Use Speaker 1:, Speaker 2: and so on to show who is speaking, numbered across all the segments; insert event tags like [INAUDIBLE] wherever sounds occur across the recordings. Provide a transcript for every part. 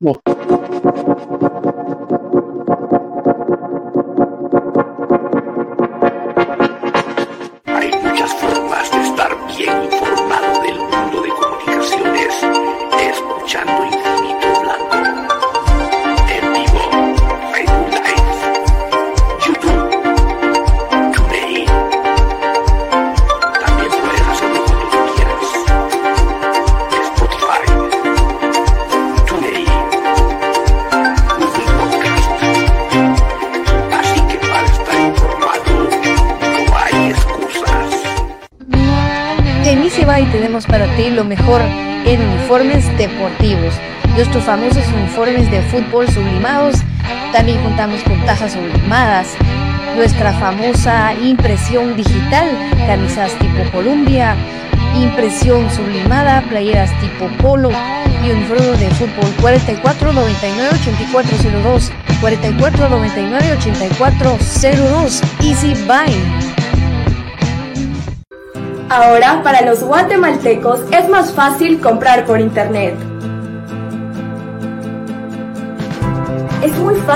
Speaker 1: Hay
Speaker 2: fútbol sublimados. También contamos con tazas sublimadas. Nuestra famosa impresión digital, camisas tipo Columbia, impresión sublimada, playeras tipo polo y uniforme de fútbol 44 99 8402 44 99 8402 Easy Buy.
Speaker 3: Ahora, para los guatemaltecos es más fácil comprar por internet.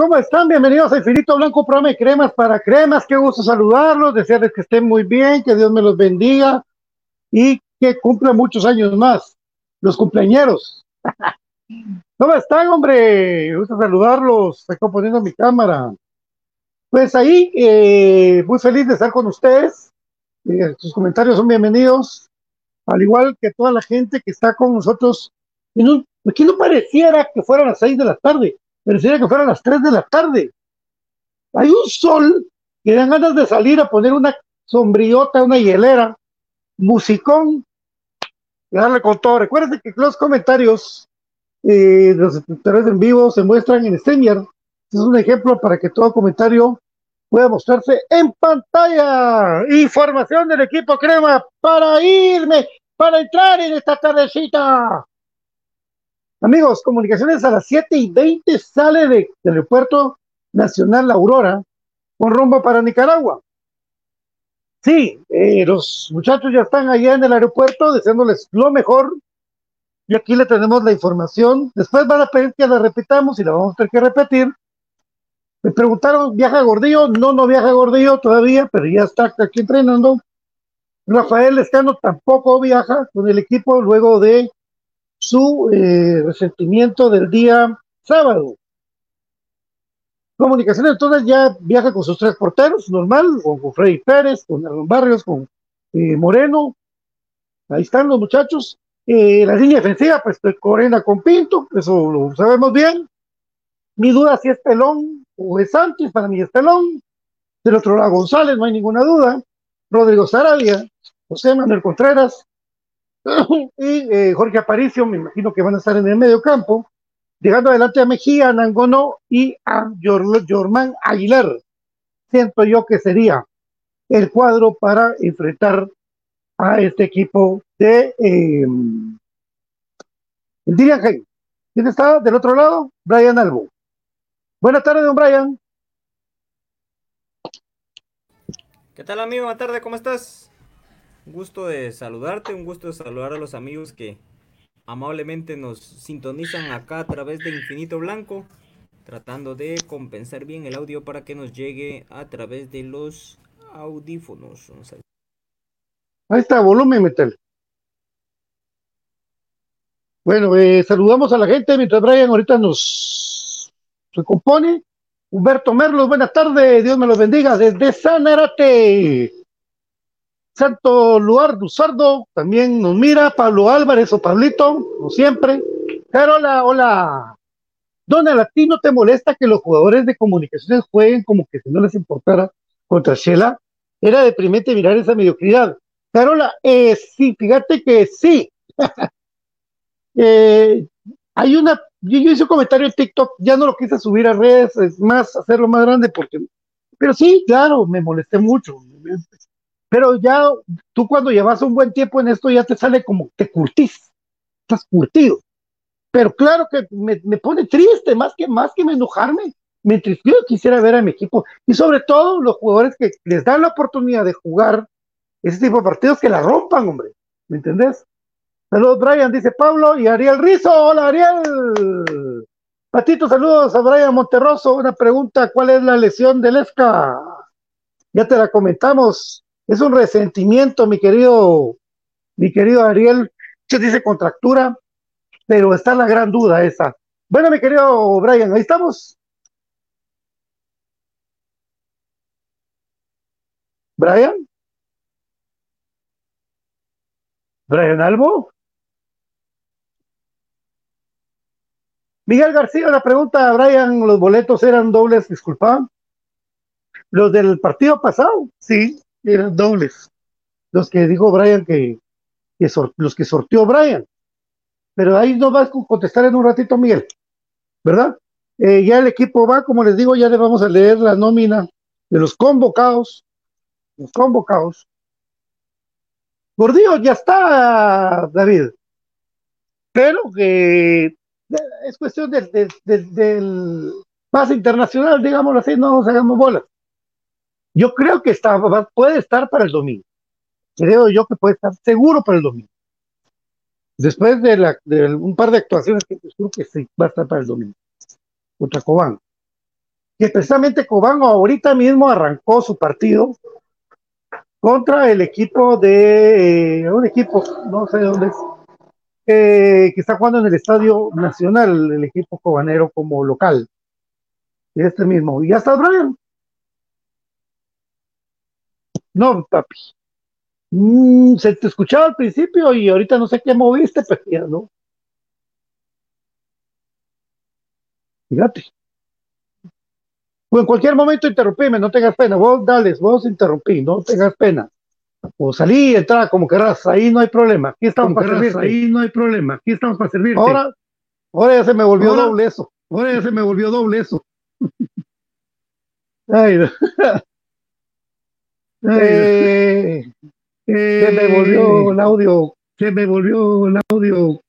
Speaker 4: ¿Cómo están? Bienvenidos a Infinito Blanco, programa de cremas para cremas. Qué gusto saludarlos, desearles que estén muy bien, que Dios me los bendiga y que cumplan muchos años más. Los cumpleañeros. ¿Cómo están, hombre? Me gusta saludarlos. Estoy componiendo mi cámara. Pues ahí, eh, muy feliz de estar con ustedes. Eh, sus comentarios son bienvenidos, al igual que toda la gente que está con nosotros. En un, aquí no pareciera que fueran las seis de la tarde, pareciera que fueran las tres de la tarde. Hay un sol que dan ganas de salir a poner una sombriota, una hielera, musicón, y darle con todo. Recuerden que los comentarios eh, los espectadores en vivo se muestran en StreamYard. Este es un ejemplo para que todo comentario pueda mostrarse en pantalla. Información del equipo Crema para irme, para entrar en esta tardecita. Amigos, comunicaciones a las 7 y 20 sale de, del aeropuerto nacional La Aurora con rumbo para Nicaragua. Sí, eh, los muchachos ya están allá en el aeropuerto deseándoles lo mejor. Y aquí le tenemos la información. Después van a pedir que la repitamos y la vamos a tener que repetir. Me preguntaron, ¿viaja Gordillo? No, no viaja Gordillo todavía, pero ya está aquí entrenando. Rafael Escano tampoco viaja con el equipo luego de su eh, resentimiento del día sábado. Comunicaciones entonces ya viaja con sus tres porteros, normal, con, Freddy Pérez, con Aaron Barrios, con eh, Moreno. Ahí están los muchachos. Eh, la línea defensiva, pues Corena con Pinto, eso lo sabemos bien. Mi duda si es Pelón o es Santos, para mí es Pelón. Del otro lado González, no hay ninguna duda. Rodrigo Sarabia, José Manuel Contreras [COUGHS] y eh, Jorge Aparicio, me imagino que van a estar en el medio campo dejando adelante a Mejía, Nangono y a Jormán Aguilar. Siento yo que sería el cuadro para enfrentar a este equipo de eh, el Dirian ¿Quién está del otro lado? Brian Albo. Buenas tardes, don Brian.
Speaker 5: ¿Qué tal, amigo? Buenas tardes, ¿cómo estás? Un gusto de saludarte, un gusto de saludar a los amigos que amablemente nos sintonizan acá a través de Infinito Blanco, tratando de compensar bien el audio para que nos llegue a través de los audífonos.
Speaker 4: Ahí está, volumen metal. Bueno, eh, saludamos a la gente mientras Brian ahorita nos recompone. Humberto Merlos, buenas tardes, Dios me los bendiga desde Sanarate. Santo Luar Luzardo también nos mira, Pablo Álvarez o Pablito, como siempre. Pero hola, hola. Donald, ¿a ti no te molesta que los jugadores de comunicaciones jueguen como que si no les importara contra Shela? Era deprimente mirar esa mediocridad. Carola, eh, sí, fíjate que sí. [LAUGHS] eh, hay una, yo, yo, hice un comentario en TikTok, ya no lo quise subir a redes, es más, hacerlo más grande porque, pero sí, claro, me molesté mucho. Pero ya tú cuando llevas un buen tiempo en esto ya te sale como te curtís, estás curtido. Pero claro que me, pone triste, más que, más que me enojarme, me entristeció, quisiera ver a mi equipo. Y sobre todo los jugadores que les dan la oportunidad de jugar ese tipo de partidos que la rompan, hombre. ¿Me entendés? Saludos, Brian, dice Pablo y Ariel Rizo. Hola, Ariel. Patito, saludos a Brian Monterroso. Una pregunta: ¿cuál es la lesión del ESCA? Ya te la comentamos. Es un resentimiento, mi querido, mi querido Ariel. Se dice contractura, pero está la gran duda esa. Bueno, mi querido Brian, ahí estamos. Brian. Brian Albo. Miguel García, la pregunta, Brian, ¿los boletos eran dobles, disculpa? Los del partido pasado, sí eran dobles. Los que dijo Brian que, los que sorteó Brian. Pero ahí nos va a contestar en un ratito, Miguel. ¿Verdad? Eh, ya el equipo va, como les digo, ya le vamos a leer la nómina de los convocados. Los convocados. Gordillo ya está, David. Pero que es cuestión del, del, del, del internacional, digámoslo así, no nos hagamos bolas. Yo creo que está, puede estar para el domingo. Creo yo que puede estar seguro para el domingo. Después de, la, un par de actuaciones que creo que sí, va a estar para el domingo. contra Cobán. Que precisamente Cobán ahorita mismo arrancó su partido contra el equipo de eh, un equipo, no sé dónde es, eh, que está jugando en el Estadio Nacional, el equipo cobanero como local. Este mismo. Y ya está Brian. No, papi. Mm, se te escuchaba al principio y ahorita no sé qué moviste, [LAUGHS] pero ya no. Fíjate. Pues en cualquier momento interrumpime, no tengas pena. Vos dales, vos interrumpí, no tengas pena. O salí, entrar como querrás, ahí no hay problema. Aquí estamos para servirte.
Speaker 6: Ahí no hay problema. Aquí estamos para servirte.
Speaker 4: Ahora, ahora ya se me volvió
Speaker 6: Ahora-
Speaker 4: doble eso.
Speaker 6: Ahora ya se me volvió doble eso.
Speaker 4: Ay,
Speaker 6: Ay, [LAUGHS]
Speaker 4: eh,
Speaker 6: eh,
Speaker 4: se me volvió el audio.
Speaker 6: Se me volvió el audio.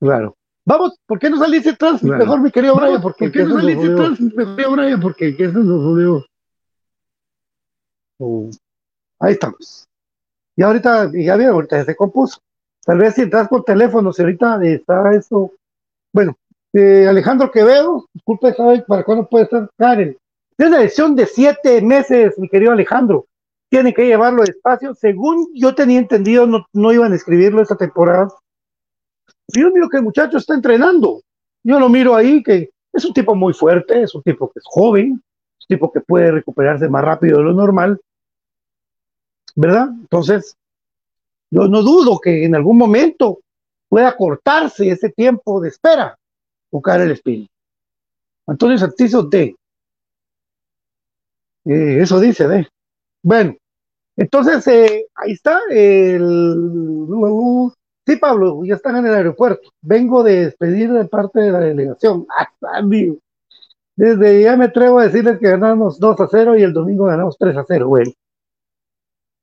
Speaker 4: Claro. Vamos, ¿por qué no saliste atrás?
Speaker 6: Claro.
Speaker 4: Mejor, mi querido Brian, porque
Speaker 6: ¿Por qué no saliste
Speaker 4: volvió-
Speaker 6: atrás? Me fui a Brian porque que eso nos volvió.
Speaker 4: Oh, Ahí estamos. Y ahorita, ya vieron, ahorita se compuso. Tal vez si entras por teléfono, si ahorita está eso. Bueno, eh, Alejandro Quevedo, disculpe, ¿sabe para cuándo puede estar Karen? Es una lesión de siete meses, mi querido Alejandro. Tienen que llevarlo despacio. Según yo tenía entendido, no, no iban a escribirlo esta temporada. Yo miro que el muchacho está entrenando. Yo lo miro ahí, que es un tipo muy fuerte, es un tipo que es joven, es un tipo que puede recuperarse más rápido de lo normal. ¿verdad? Entonces, yo no dudo que en algún momento pueda cortarse ese tiempo de espera, buscar el espíritu. Antonio Santizo D. Eh, eso dice D. Bueno, entonces eh, ahí está el... Sí, Pablo, ya están en el aeropuerto. Vengo de despedir de parte de la delegación. [LAUGHS] Ah, amigo. Desde ya me atrevo a decirles que ganamos 2 a 0 y el domingo ganamos 3 a 0, güey.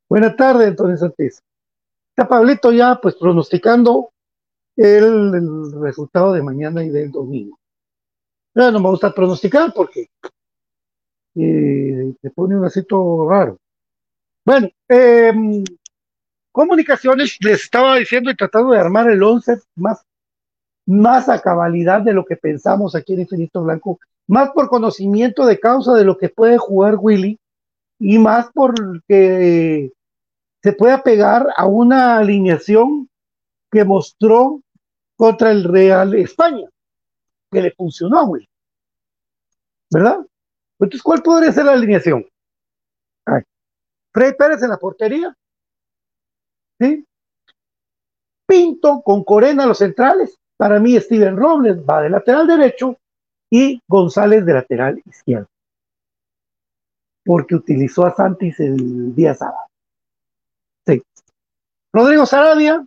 Speaker 4: Buenas tardes, Antonio Santiz. Está Pablito ya, pues, pronosticando el, el resultado de mañana y del domingo. Ya no me gusta pronosticar porque eh, te pone un acito raro. Bueno, eh, comunicaciones, les estaba diciendo y tratando de armar el 11 más, más a cabalidad de lo que pensamos aquí en Infinito Blanco, más por conocimiento de causa de lo que puede jugar Willy y más porque se pueda pegar a una alineación que mostró contra el Real España, que le funcionó a Willy. ¿Verdad? Entonces, ¿cuál podría ser la alineación? Ay. Freddy Pérez en la portería. ¿Sí? Pinto con Corena los centrales. Para mí, Steven Robles va de lateral derecho y González de lateral izquierdo. Porque utilizó a Santis el día sábado. Sí. Rodrigo Sarabia,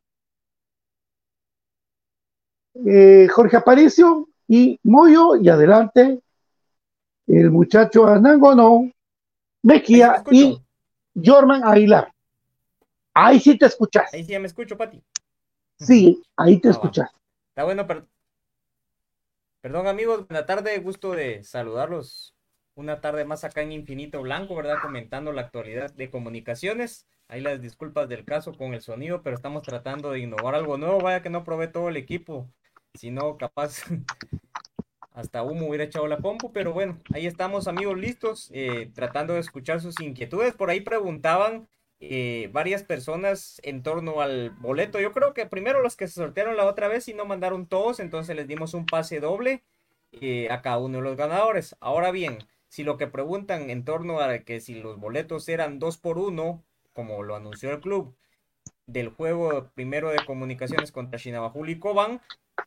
Speaker 4: eh, Jorge Aparicio y Moyo, y adelante el muchacho Anangono, Mejía
Speaker 5: Ahí sí me
Speaker 4: y. Jorman Aguilar. Ahí sí te escuchas.
Speaker 5: Ahí sí ya me escucho, Pati.
Speaker 4: Sí, ahí te
Speaker 5: Ah, va.
Speaker 4: escuchas.
Speaker 5: Está bueno, per- perdón amigos, buena tarde, gusto de saludarlos. Una tarde más acá en Infinito Blanco, ¿verdad? Comentando la actualidad de comunicaciones. Ahí las disculpas del caso con el sonido, pero estamos tratando de innovar algo nuevo. Vaya que no probé todo el equipo, si no, capaz [LAUGHS] hasta humo hubiera echado la pompo, pero bueno, ahí estamos amigos listos, eh, tratando de escuchar sus inquietudes. Por ahí preguntaban eh, varias personas en torno al boleto. Yo creo que primero los que se sortearon la otra vez y no mandaron todos, entonces les dimos un pase doble eh, a cada uno de los ganadores. Ahora bien, si lo que preguntan en torno a que si los boletos eran dos por uno, como lo anunció el club, del juego primero de comunicaciones contra Shinabajul y Cobán,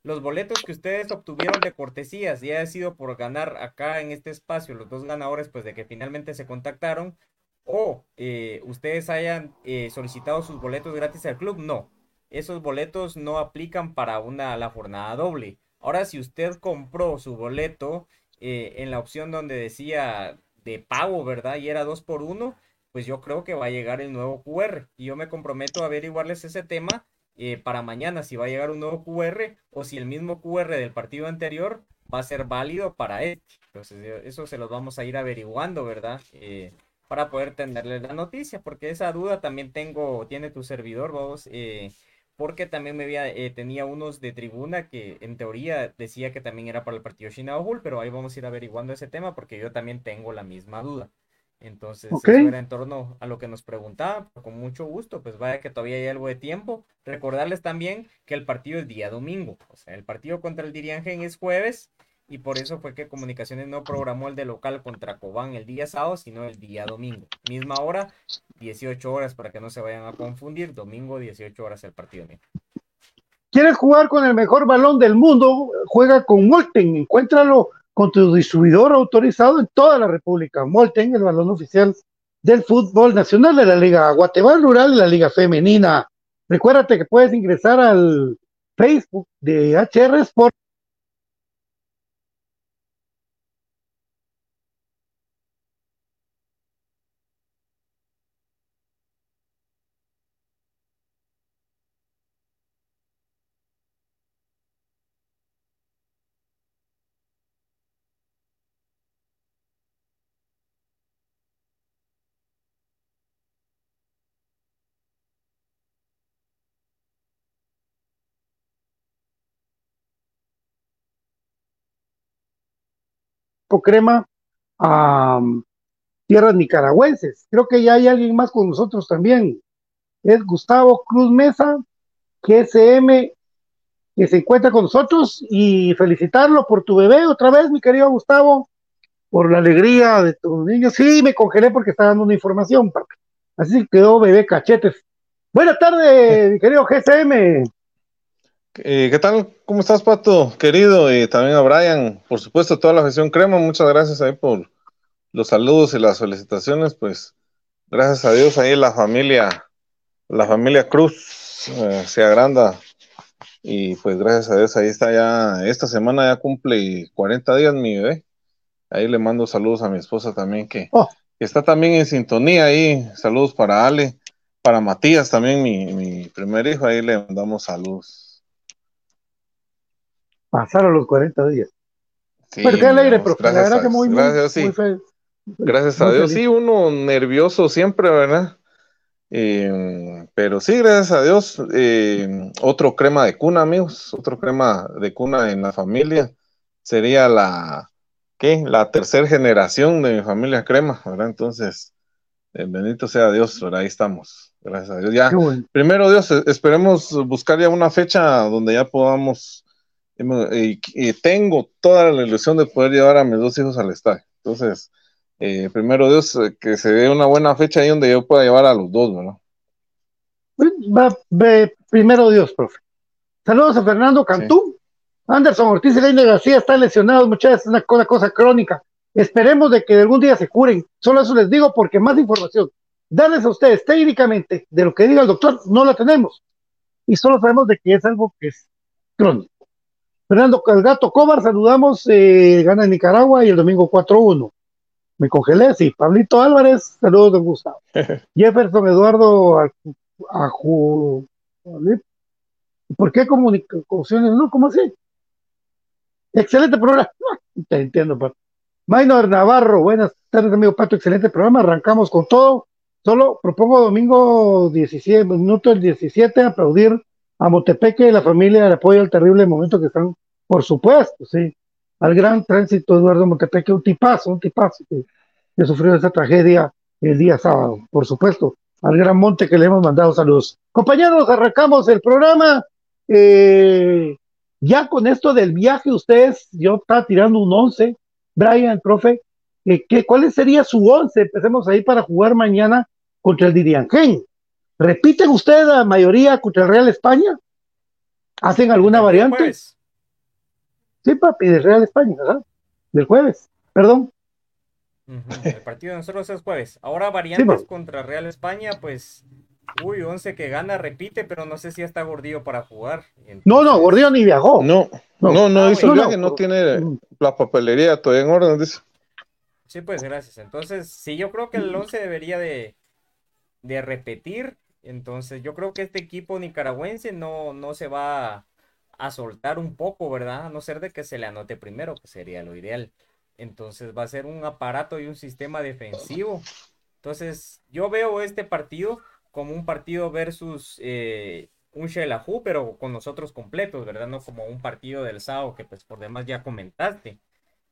Speaker 5: los boletos que ustedes obtuvieron de cortesías, ya ha sido por ganar acá en este espacio, los dos ganadores, pues de que finalmente se contactaron, o eh, ustedes hayan eh, solicitado sus boletos gratis al club, no. Esos boletos no aplican para una, la jornada doble. Ahora, si usted compró su boleto eh, en la opción donde decía de pago, ¿verdad? Y era dos por uno, pues yo creo que va a llegar el nuevo QR. Y yo me comprometo a averiguarles ese tema eh, para mañana, si va a llegar un nuevo QR o si el mismo QR del partido anterior va a ser válido para este. Entonces, eh, eso se los vamos a ir averiguando, ¿verdad? Eh, para poder tenerles la noticia, porque esa duda también tengo, tiene tu servidor, vos, eh, porque también me había, eh, tenía unos de tribuna que en teoría decía que también era para el partido Hull, pero ahí vamos a ir averiguando ese tema porque yo también tengo la misma duda. Entonces, eso era en torno a lo que nos preguntaba, con mucho gusto, pues vaya que todavía hay algo de tiempo. Recordarles también que el partido es día domingo, o sea, el partido contra el Diriangen es jueves y por eso fue que Comunicaciones no programó el de local contra Cobán el día sábado, sino el día domingo. Misma hora, 18 horas para que no se vayan a confundir, domingo 18 horas el partido.
Speaker 4: ¿Quieres jugar con el mejor balón del mundo? Juega con Molten. Encuéntralo con tu distribuidor autorizado en toda la República. Molten, el balón oficial del fútbol nacional de la Liga Guatemala Rural y la Liga Femenina. Recuérdate que puedes ingresar al Facebook de HR Sport. Crema a um, tierras nicaragüenses. Creo que ya hay alguien más con nosotros también. Es Gustavo Cruz Mesa, GSM, que se encuentra con nosotros y felicitarlo por tu bebé otra vez, mi querido Gustavo, por la alegría de tus niños. Sí, me congelé porque estaba dando una información, así quedó bebé cachetes. Buenas tardes, mi querido GSM.
Speaker 7: Eh, ¿Qué tal? ¿Cómo estás, Pato? Querido, y también a Brian, por supuesto, toda la gestión Crema, muchas gracias ahí por los saludos y las felicitaciones, pues gracias a Dios ahí la familia, la familia Cruz eh, se agranda y pues gracias a Dios ahí está ya, esta semana ya cumple 40 días mi bebé, ahí le mando saludos a mi esposa también que,
Speaker 4: Oh.
Speaker 7: que está también en sintonía ahí, saludos para Ale, para Matías también, mi, mi primer hijo, ahí le mandamos saludos.
Speaker 4: Pasaron los 40 días.
Speaker 7: Sí,
Speaker 4: Pero qué alegre, profe. La verdad que muy, muy,
Speaker 7: gracias, sí.
Speaker 4: muy fe-
Speaker 7: Gracias a
Speaker 4: muy
Speaker 7: Dios,
Speaker 4: feliz.
Speaker 7: sí, uno nervioso siempre, ¿verdad? Eh, pero sí, gracias a Dios, eh, otro crema de cuna, amigos, otro crema de cuna en la familia. Sería la, ¿qué? La tercera generación de mi familia crema, ¿verdad? Entonces, eh, bendito sea Dios, ¿verdad? Ahí estamos, gracias a Dios. Ya,
Speaker 4: bueno.
Speaker 7: primero Dios, esperemos buscar ya una fecha donde ya podamos, y, y tengo toda la ilusión de poder llevar a mis dos hijos al estadio. Entonces, eh, primero Dios, eh, que se dé una buena fecha ahí donde yo pueda llevar a los dos, ¿verdad?
Speaker 4: Va, ve, primero Dios, profe. Saludos a Fernando Cantú. Anderson Ortiz y Leine García están lesionados, muchachos, es una cosa, cosa crónica. Esperemos de que algún día se curen. Solo eso les digo porque más información, darles a ustedes técnicamente de lo que diga el doctor, no la tenemos. Y solo sabemos de que es algo que es crónico. Fernando Calgato Cobar, saludamos, eh, gana en Nicaragua y el domingo 4-1. Me congelé, sí. Pablito Álvarez, saludos, don Gustavo. [LAUGHS] Jefferson Eduardo Aju- ¿Por qué comunicaciones? No, ¿cómo así? Excelente programa. No, [LAUGHS] te entiendo, Pato. Maynor Navarro, buenas tardes, amigo Pato. Excelente programa. Arrancamos con todo. Solo propongo domingo 17, minuto el 17, aplaudir a Motepeque y la familia de apoyo al terrible momento que están, por supuesto, sí. Al gran tránsito Eduardo Montepeque, un tipazo, un tipazo que, que sufrió esa tragedia el día sábado, por supuesto. Al gran monte que le hemos mandado saludos. Compañeros, arrancamos el programa. Eh, ya con esto del viaje, ustedes, yo estaba tirando un 11. Brian, profe, eh, ¿qué, ¿cuál sería su 11? Empecemos ahí para jugar mañana contra el Diriangén. ¿Repiten ustedes la mayoría contra el Real España? ¿Hacen alguna
Speaker 5: El
Speaker 4: variante?
Speaker 5: jueves.
Speaker 4: Sí, papi, del Real España, ¿verdad? Del jueves, perdón.
Speaker 5: El partido de nosotros es jueves. Ahora variantes contra Real España, pues. Uy, 11 que gana, repite, pero no sé si está gordillo para jugar.
Speaker 4: No, no, Gordillo ni viajó.
Speaker 7: No,
Speaker 4: No.
Speaker 7: no, no
Speaker 5: Ah,
Speaker 7: hizo
Speaker 4: bueno.
Speaker 7: viaje,
Speaker 4: No,
Speaker 7: no tiene
Speaker 4: mm.
Speaker 7: la papelería todavía en orden, dice.
Speaker 5: Sí, pues gracias. Entonces, sí, yo creo que el 11 debería de, de repetir. Entonces, yo creo que este equipo nicaragüense no, no se va a, soltar un poco, ¿verdad? A no ser de que se le anote primero, que sería lo ideal. Entonces, va a ser un aparato y un sistema defensivo. Entonces, yo veo este partido como un partido versus eh, un Shelahu, pero con nosotros completos, ¿verdad? No como un partido del sábado que pues por demás ya comentaste.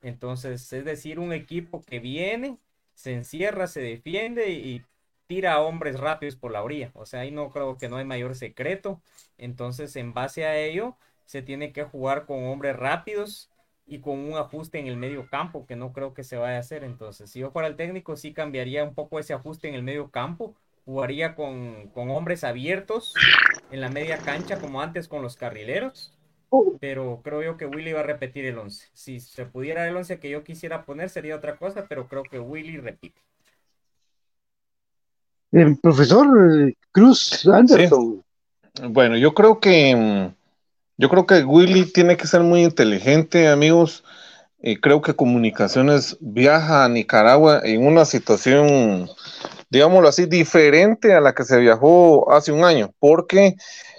Speaker 5: Entonces, es decir, un equipo que viene, se encierra, se defiende y tira a hombres rápidos por la orilla. O sea, ahí no creo que no hay mayor secreto. Entonces, en base a ello, se tiene que jugar con hombres rápidos y con un ajuste en el medio campo que no creo que se vaya a hacer. Entonces, si yo fuera el técnico, sí cambiaría un poco ese ajuste en el medio campo. Jugaría con, con hombres abiertos en la media cancha como antes con los carrileros pero creo yo que Willy va a repetir el 11. Si se pudiera el 11 que yo quisiera poner sería otra cosa, pero creo que Willy repite.
Speaker 4: El profesor eh, Cruz Anderson.
Speaker 7: Bueno, yo creo que mm, yo creo que Willy tiene que ser muy inteligente, amigos. Y creo que Comunicaciones viaja a Nicaragua en una situación, digámoslo así, diferente a la que se viajó hace un año, porque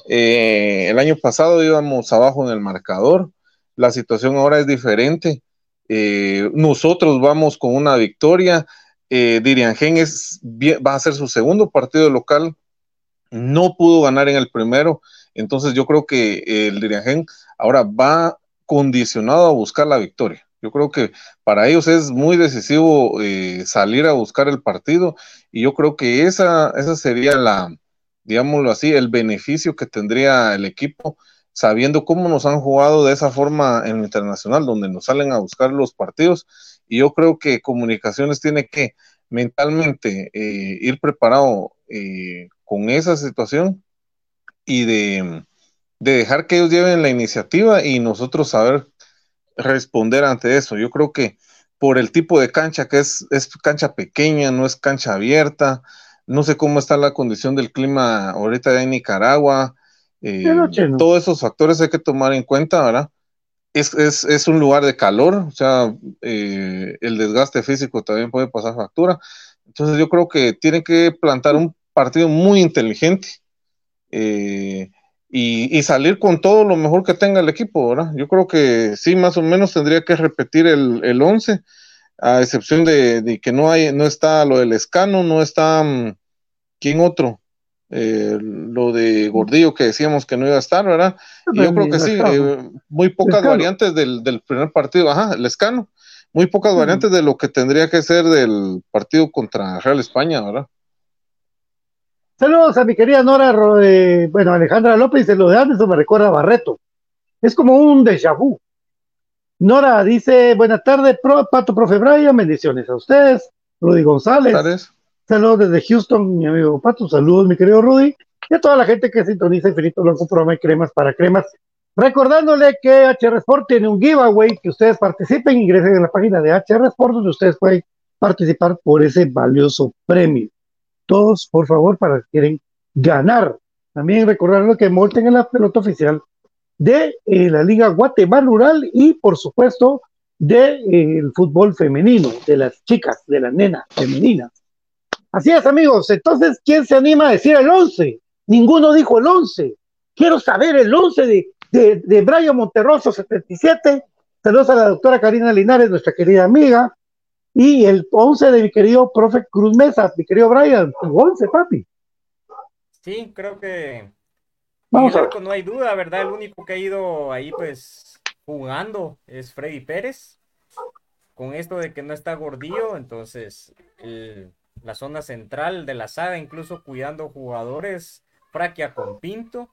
Speaker 7: eh, el año pasado íbamos abajo en el marcador, la situación ahora es diferente. Eh, nosotros vamos con una victoria. Eh, Diriangen es, va a ser su segundo partido local. No pudo ganar en el primero. Entonces yo creo que el Diriangen ahora va condicionado a buscar la victoria. Yo creo que para ellos es muy decisivo eh, salir a buscar el partido y yo creo que esa, esa sería la, digámoslo así, el beneficio que tendría el equipo sabiendo cómo nos han jugado de esa forma en el internacional, donde nos salen a buscar los partidos. Y yo creo que Comunicaciones tiene que mentalmente eh, ir preparado eh, con esa situación y de, de, dejar que ellos lleven la iniciativa y nosotros saber responder ante eso. Yo creo que por el tipo de cancha que es, es cancha pequeña, no es cancha abierta, no sé cómo está la condición del clima ahorita en Nicaragua. Eh. Todos esos factores hay que tomar en cuenta, ¿verdad? Es, es, es un lugar de calor, o sea, eh, el desgaste físico también puede pasar factura. Entonces yo creo que tiene que plantar un partido muy inteligente eh, y, y, salir con todo lo mejor que tenga el equipo, ¿verdad? Yo creo que sí, más o menos tendría que repetir el, el 11 a excepción de, de, que no hay, no está lo del escano, no está ¿quién otro? Eh, lo de Gordillo que decíamos que no iba a estar, ¿verdad? Y yo creo que sí, eh, muy pocas variantes del, del, primer partido, ajá, el escano, muy pocas variantes de lo que tendría que ser del partido contra Real España, ¿verdad?
Speaker 4: Saludos a mi querida Nora, eh, bueno, Alejandra López, lo de Anderson me recuerda a Barreto. Es como un déjà vu. Nora dice, buenas tardes, pro, Pato Profe Brian, bendiciones a ustedes. Rudy González. Saludos desde Houston, mi amigo Pato. Saludos, mi querido Rudy. Y a toda la gente que sintoniza Infinito Blanco Programa de Cremas para Cremas. Recordándole que HR Sport tiene un giveaway, que ustedes participen, ingresen en la página de HR Sport, donde ustedes pueden participar por ese valioso premio. Todos, por favor, para que quieren ganar. También recordarles que monten en la pelota oficial de eh, la Liga Guatemala Rural y, por supuesto, del de, eh, fútbol femenino, de las chicas, de las nenas femeninas. Así es, amigos. Entonces, ¿quién se anima a decir el 11? Ninguno dijo el 11. Quiero saber el 11 de, de, de Brian Monterroso, 77. Saludos a la doctora Karina Linares, nuestra querida amiga. Y el 11 de mi querido profe Cruz Mesa, mi querido Brian. El 11, papi.
Speaker 5: Sí, creo que Vamos a ver. no hay duda, ¿verdad? El único que ha ido ahí, pues, jugando es Freddy Pérez. Con esto de que no está gordillo, entonces el, la zona central de la saga, incluso cuidando jugadores, Fraquia con Pinto.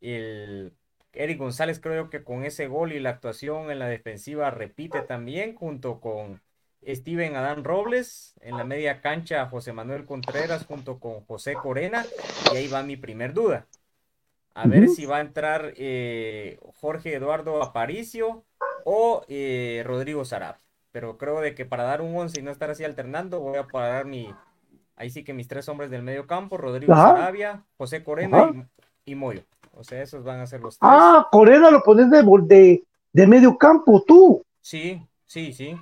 Speaker 5: El Eric González creo que con ese gol y la actuación en la defensiva repite también, junto con Steven Adán Robles, en la media cancha José Manuel Contreras junto con José Corena, y ahí va mi primer duda. A uh -huh. ver si va a entrar eh, Jorge Eduardo Aparicio o eh, Rodrigo Sarab. Pero creo de que para dar un 11 y no estar así alternando, voy a parar mi. Ahí sí que mis tres hombres del medio campo: Rodrigo Ajá. Sarabia, José Corena y, y, Moyo. O sea, esos van a ser los tres.
Speaker 4: Ah, Corena lo pones de, de, de medio campo, tú.
Speaker 5: Sí, sí, sí.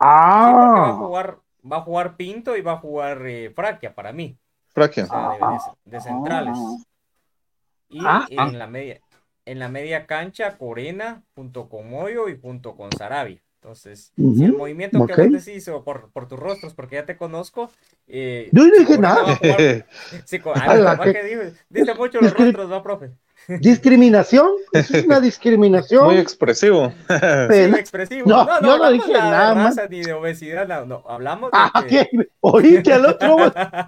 Speaker 4: Ah.
Speaker 5: Sí, va, a jugar, va a jugar Pinto y va a jugar eh, Fraquia para mí.
Speaker 7: Fraquia.
Speaker 5: O sea, de, de, de centrales. Y ah, en, La media, en la media cancha, Corena junto con Moyo y junto con Sarabia. Entonces, si el movimiento que vos decís o por, por tus rostros, porque ya te conozco, eh,
Speaker 4: Yo no dije nada.
Speaker 5: Sí, dice mucho los rostros, ¿va, profe?
Speaker 4: Discriminación, eso es una [LAUGHS] discriminación.
Speaker 7: Muy expresivo.
Speaker 5: Sí, expresivo.
Speaker 4: No,
Speaker 5: No, no,
Speaker 4: yo no
Speaker 5: hablamos
Speaker 4: dije
Speaker 5: nada,
Speaker 4: nada
Speaker 5: de
Speaker 4: más.
Speaker 5: raza ni de obesidad, no, no, hablamos de
Speaker 4: Ah,
Speaker 5: que-
Speaker 4: ¿qué? Oíste al otro,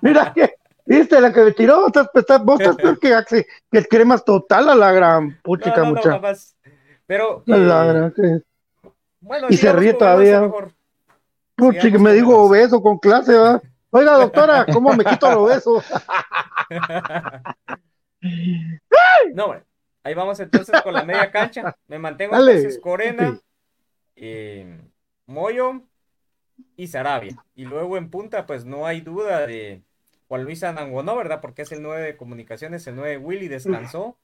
Speaker 4: mira que, viste la que me tiró, vos estás, estás- vos estás peor que, Axel, que el cremas total a la gran [LAUGHS]
Speaker 5: No,
Speaker 4: puchica,
Speaker 5: no, no,
Speaker 4: mucha.
Speaker 5: jamás. Pero,
Speaker 4: A la
Speaker 5: eh,
Speaker 4: gran, que-
Speaker 5: bueno,
Speaker 4: y se ríe todavía. Puchi, que me digo obeso con clase, ¿va? Oiga, doctora, ¿cómo me quito lo obeso? [LAUGHS]
Speaker 5: No, bueno, ahí vamos entonces con la media cancha. Me mantengo
Speaker 4: Dale.
Speaker 5: entonces Corena, eh, Moyo y Sarabia. Y luego en punta, pues no hay duda de Juan Luis Anangonó, ¿verdad? Porque es el 9 de comunicaciones, el 9 Willy descansó.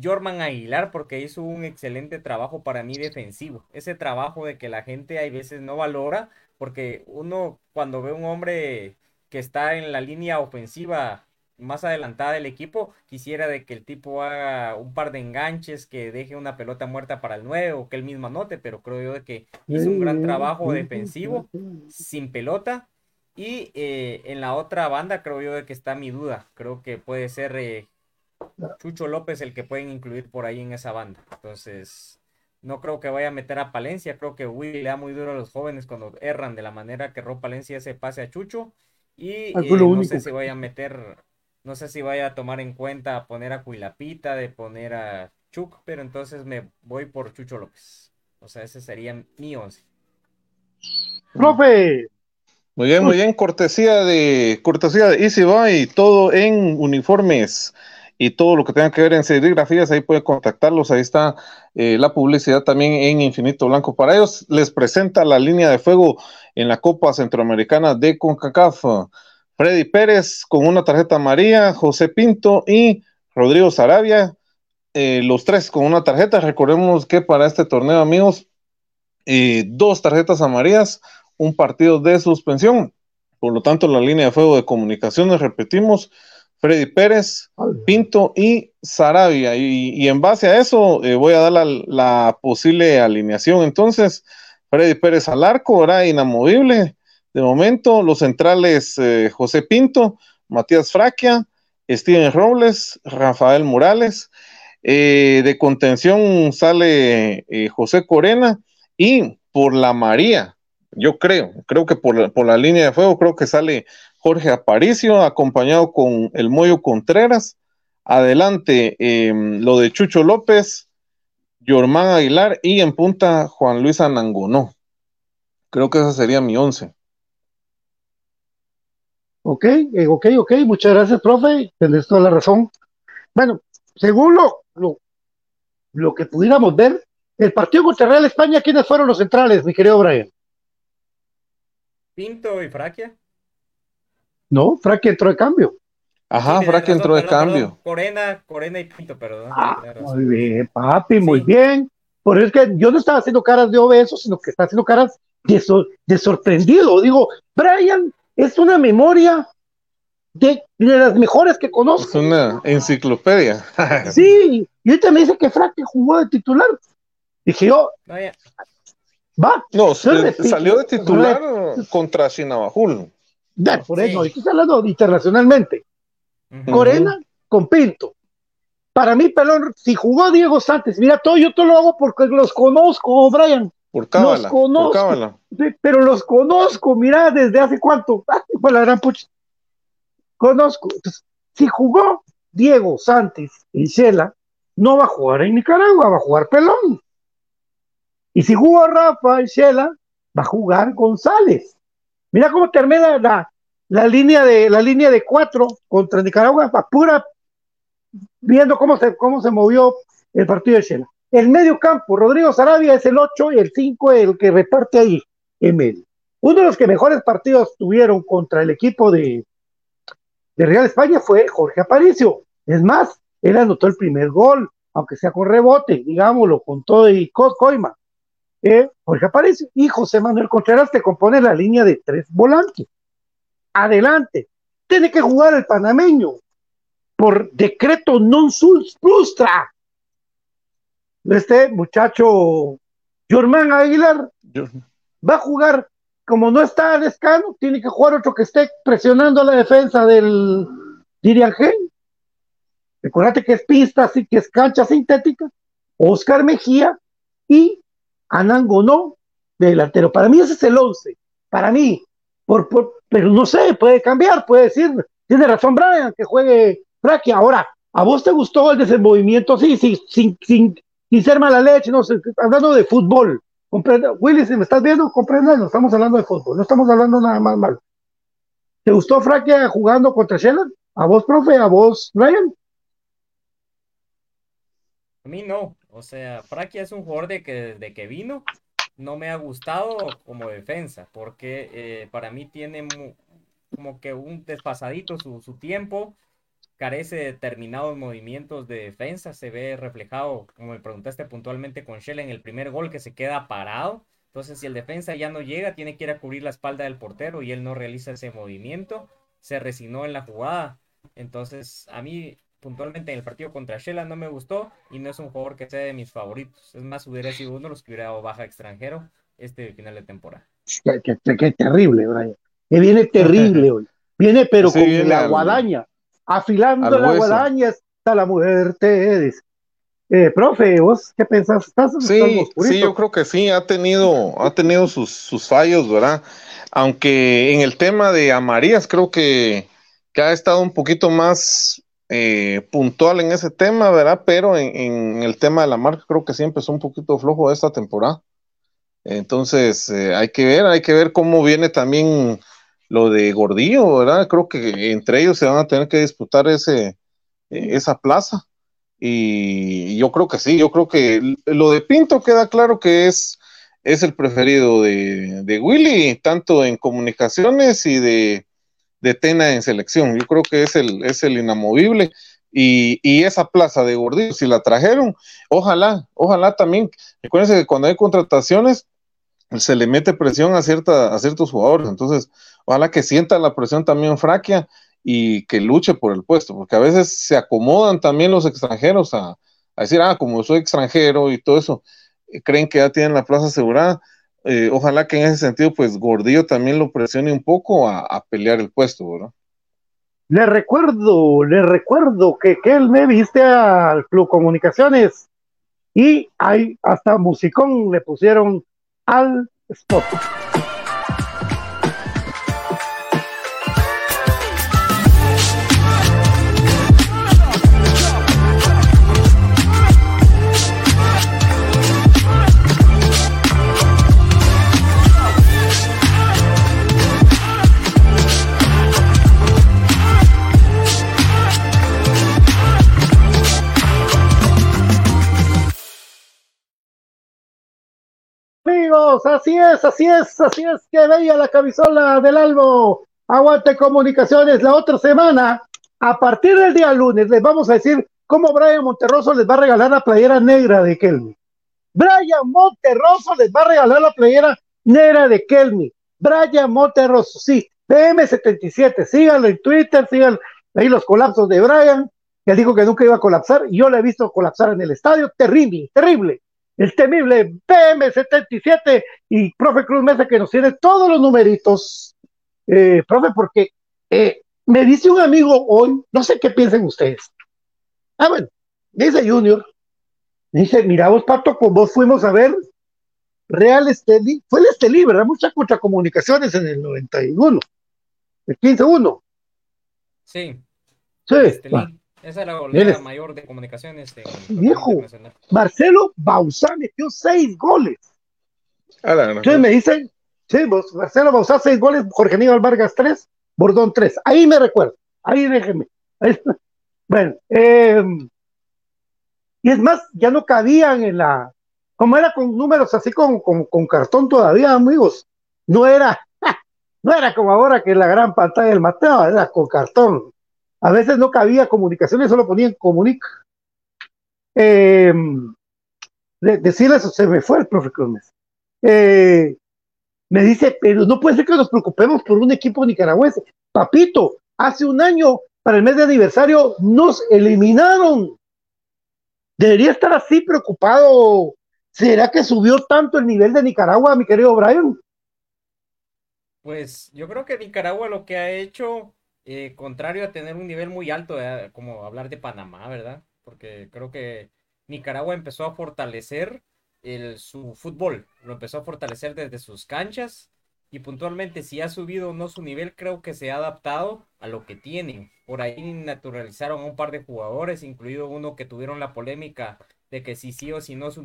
Speaker 5: Jorman Aguilar, porque hizo un excelente trabajo para mí defensivo. Ese trabajo de que la gente hay veces no valora, porque uno cuando ve un hombre que está en la línea ofensiva más adelantada del equipo, quisiera de que el tipo haga un par de enganches, que deje una pelota muerta para el 9 o que él mismo anote, pero creo yo de que hizo un gran trabajo defensivo sin pelota. Y eh, en la otra banda creo yo de que está mi duda. Creo que puede ser eh, Chucho López el que pueden incluir por ahí en esa banda. Entonces, no creo que vaya a meter a Palencia. Creo que Willy le da muy duro a los jóvenes cuando erran de la manera que Ro Palencia ese pase a Chucho. Y eh, no
Speaker 4: único
Speaker 5: sé si vaya a meter, no sé si vaya a tomar en cuenta poner a Cuilapita, de poner a Chuck, pero entonces me voy por Chucho López. O sea, ese sería mi once.
Speaker 4: Profe,
Speaker 7: Muy bien, muy bien. Cortesía de cortesía de Easy Buy, todo en uniformes y todo lo que tenga que ver en serigrafías, ahí puede contactarlos. Ahí está eh, la publicidad también en Infinito Blanco para ellos. Les presenta la línea de fuego en la Copa Centroamericana de CONCACAF. Freddy Pérez con una tarjeta amarilla, José Pinto y Rodrigo Sarabia, eh, los tres con una tarjeta. Recordemos que para este torneo, amigos, eh, dos tarjetas amarillas, un partido de suspensión. Por lo tanto, la línea de fuego de comunicaciones, repetimos, Freddy Pérez, Pinto y Sarabia. Y, y en base a eso, eh, voy a dar la, la posible alineación. Entonces, Freddy Pérez al arco, era inamovible. De momento, los centrales eh, José Pinto, Matías Fraquia, Steven Robles, Rafael Morales. Eh, de contención sale José Corena y por la María, yo creo, creo que por la, por la línea de fuego, creo que sale Jorge Aparicio, acompañado con el Moyo Contreras. Adelante, eh, lo de Chucho López, Yormán Aguilar y en punta Juan Luis Anangonó. Creo que esa sería mi once.
Speaker 4: ok, eh, ok, ok, muchas gracias, profe, tenés toda la razón. Bueno, según lo, lo, lo que pudiéramos ver, el partido contra Real España, ¿quiénes fueron los centrales, mi querido Brian?
Speaker 5: Pinto y Fraquia.
Speaker 4: No, Frankie entró de cambio.
Speaker 7: Ajá,
Speaker 5: Sí, tenés
Speaker 7: entró de
Speaker 5: perdón,
Speaker 7: cambio.
Speaker 5: perdón. Corena, Corena y Pinto, perdón.
Speaker 4: Ah, muy bien, papi, muy
Speaker 5: Sí.
Speaker 4: bien. Por eso es que yo no estaba haciendo caras de obeso, sino que estaba haciendo caras de, sor- de sorprendido. Digo, Brian es una memoria de, de las mejores que
Speaker 7: Es
Speaker 4: conozco.
Speaker 7: una enciclopedia. [LAUGHS]
Speaker 4: Sí, y ahorita me dice que Frankie jugó de titular. Dije yo,
Speaker 5: No, ya.
Speaker 4: va,
Speaker 7: No, salió de titular contra Chinabajul.
Speaker 4: Ya, por eso,
Speaker 5: Sí.
Speaker 4: estoy hablando internacionalmente. Corena con Pinto. Para mí, Pelón, si jugó Diego Santos, mira, todo yo todo lo hago porque los conozco, Brian.
Speaker 7: Por cábala,
Speaker 4: conozco.
Speaker 7: por cábala.
Speaker 4: Sí, pero los conozco, mira, desde hace cuánto. [LAUGHS] Ah, la gran pucha. Conozco. Entonces, si jugó Diego Santos y Shela, no va a jugar en Nicaragua, va a jugar Pelón. Y si jugó Rafa y Shela, va a jugar González. Mira cómo termina la, la línea de la línea de cuatro contra Nicaragua, pura viendo cómo se, cómo se movió el partido de Shela. El medio campo, Rodrigo Sarabia es el 8 y el 5 el que reparte ahí en medio. Uno de los que mejores partidos tuvieron contra el equipo de, de Real España fue Jorge Aparicio. Es más, él anotó el primer gol, aunque sea con rebote, digámoslo, con todo y co- coima. Eh, Jorge Aparicio y José Manuel Contreras te compone la línea de tres volantes. Adelante. Tiene que jugar el panameño por decreto non sus frustra este muchacho Germán Aguilar
Speaker 7: Yo-
Speaker 4: va a jugar, como no está Lescano, tiene que jugar otro que esté presionando a la defensa del Diriangén. Recuérdate que es pista, así que es cancha sintética. Oscar Mejía y Anango no, de delantero. Para mí ese es el 11. Para mí. Por, por- pero no sé, puede cambiar, puede decir. Tiene razón Brian, que juegue Fraki. Ahora, ¿a vos te gustó el desenvolvimiento? Sí, sí, sin, sin, sin ser mala leche, no sé, hablando de fútbol. Comprende- Willy, si me estás viendo, comprenda, no estamos hablando de fútbol, no estamos hablando nada más mal. ¿Te gustó Fraquia jugando contra Sheldon? ¿A vos, profe? ¿A vos, Ryan?
Speaker 5: A mí no, o sea, Fraquia es un jugador de que desde que vino no me ha gustado como defensa, porque eh, para mí tiene como que un desfasadito su, su tiempo, carece de determinados movimientos de defensa, se ve reflejado, como me preguntaste puntualmente con Shell en el primer gol que se queda parado, entonces si el defensa ya no llega, tiene que ir a cubrir la espalda del portero y él no realiza ese movimiento, se resignó en la jugada, entonces a mí puntualmente en el partido contra Shela no me gustó y no es un jugador que sea de mis favoritos. Es más, hubiera sido uno de los que hubiera dado baja extranjero este final de temporada.
Speaker 4: Qué, qué- qué- qué terrible, Brian. Que viene terrible [LAUGHS] hoy. Viene, pero
Speaker 7: Sí,
Speaker 4: con
Speaker 7: viene
Speaker 4: la
Speaker 7: al-
Speaker 4: guadaña. Afilando la guadaña hasta la muerte. dice. Eh, profe, ¿vos qué pensás? ¿Estás
Speaker 7: Sí, sí, yo creo que sí, ha tenido, ha tenido sus, sus fallos, ¿verdad? Aunque en el tema de Amarías creo que, que ha estado un poquito más eh, puntual en ese tema, ¿verdad? Pero en, el tema de la marca creo que sí empezó un poquito flojo esta temporada. Entonces, eh, hay que ver, hay que ver cómo viene también lo de Gordillo, ¿verdad? Creo que entre ellos se van a tener que disputar ese, eh, esa plaza. Y yo creo que sí, yo creo que lo de Pinto queda claro que es, es el preferido de, de Willy, tanto en comunicaciones y de, de Tena en selección. Yo creo que es el, es el inamovible. Y, y esa plaza de Gordillo, si la trajeron, ojalá, ojalá también. Recuérdense que cuando hay contrataciones, se le mete presión a, cierta, a ciertos jugadores. Entonces, ojalá que sienta la presión también Fraquia y que luche por el puesto, porque a veces se acomodan también los extranjeros a, a decir, ah, como soy extranjero y todo eso, eh, creen que ya tienen la plaza asegurada. Eh, ojalá que en ese sentido, pues Gordillo también lo presione un poco a, a pelear el puesto, ¿verdad?
Speaker 4: Le recuerdo, le recuerdo que, que él me viste al Club Comunicaciones y ahí hasta musicón le pusieron al spot. Así es, así es, así es que veía la camisola del Albo. Aguante comunicaciones. La otra semana, a partir del día lunes, les vamos a decir cómo Brian Monterroso les va a regalar la playera negra de Kelmy. Brian Monterroso les va a regalar la playera negra de Kelmy. Brian Monterroso, sí, PM77, síganlo en Twitter, sigan ahí los colapsos de Brian, que dijo que nunca iba a colapsar, yo lo he visto colapsar en el estadio, terrible, terrible el temible PM77 y profe Cruz Mesa que nos tiene todos los numeritos. Eh, profe, porque eh, me dice un amigo hoy, no sé qué piensen ustedes. Ah, bueno, dice Junior, dice, mira vos, Pato, con vos fuimos a ver Real Esteli, fue el Esteli, ¿verdad? Muchas contra comunicaciones en el 91, el 15-1.
Speaker 5: Sí,
Speaker 4: Sí,
Speaker 5: Estelí. Esa es la goleada mayor de comunicaciones. el
Speaker 4: Viejo. Marcelo Bausá metió seis goles.
Speaker 7: A la gran-
Speaker 4: Entonces me dicen, sí, vos, Marcelo Bausá, seis goles, Jorge Aníbal Vargas, tres, Bordón, tres. Ahí me recuerdo, ahí déjenme. Ahí- bueno, eh, y es más, ya no cabían en la, como era con números así con, con, con cartón todavía, amigos, no era, [LAUGHS] no era como ahora que la gran pantalla del Mateo, era con cartón. A veces no cabía comunicaciones, solo ponían comunica. Eh, de- decirle eso, se me fue el profe Cruz Mesa. Eh, me dice, pero no puede ser que nos preocupemos por un equipo nicaragüense. Papito, hace un año, para el mes de aniversario, nos eliminaron. Debería estar así preocupado ¿Será que subió tanto el nivel de Nicaragua, mi querido Brian?
Speaker 5: Pues yo creo que Nicaragua lo que ha hecho, eh, contrario a tener un nivel muy alto, eh, como hablar de Panamá, ¿verdad? Porque creo que Nicaragua empezó a fortalecer el, su fútbol, lo empezó a fortalecer desde sus canchas y puntualmente si ha subido o no su nivel, creo que se ha adaptado a lo que tienen. Por ahí naturalizaron a un par de jugadores, incluido uno que tuvieron la polémica de que si sí o si no su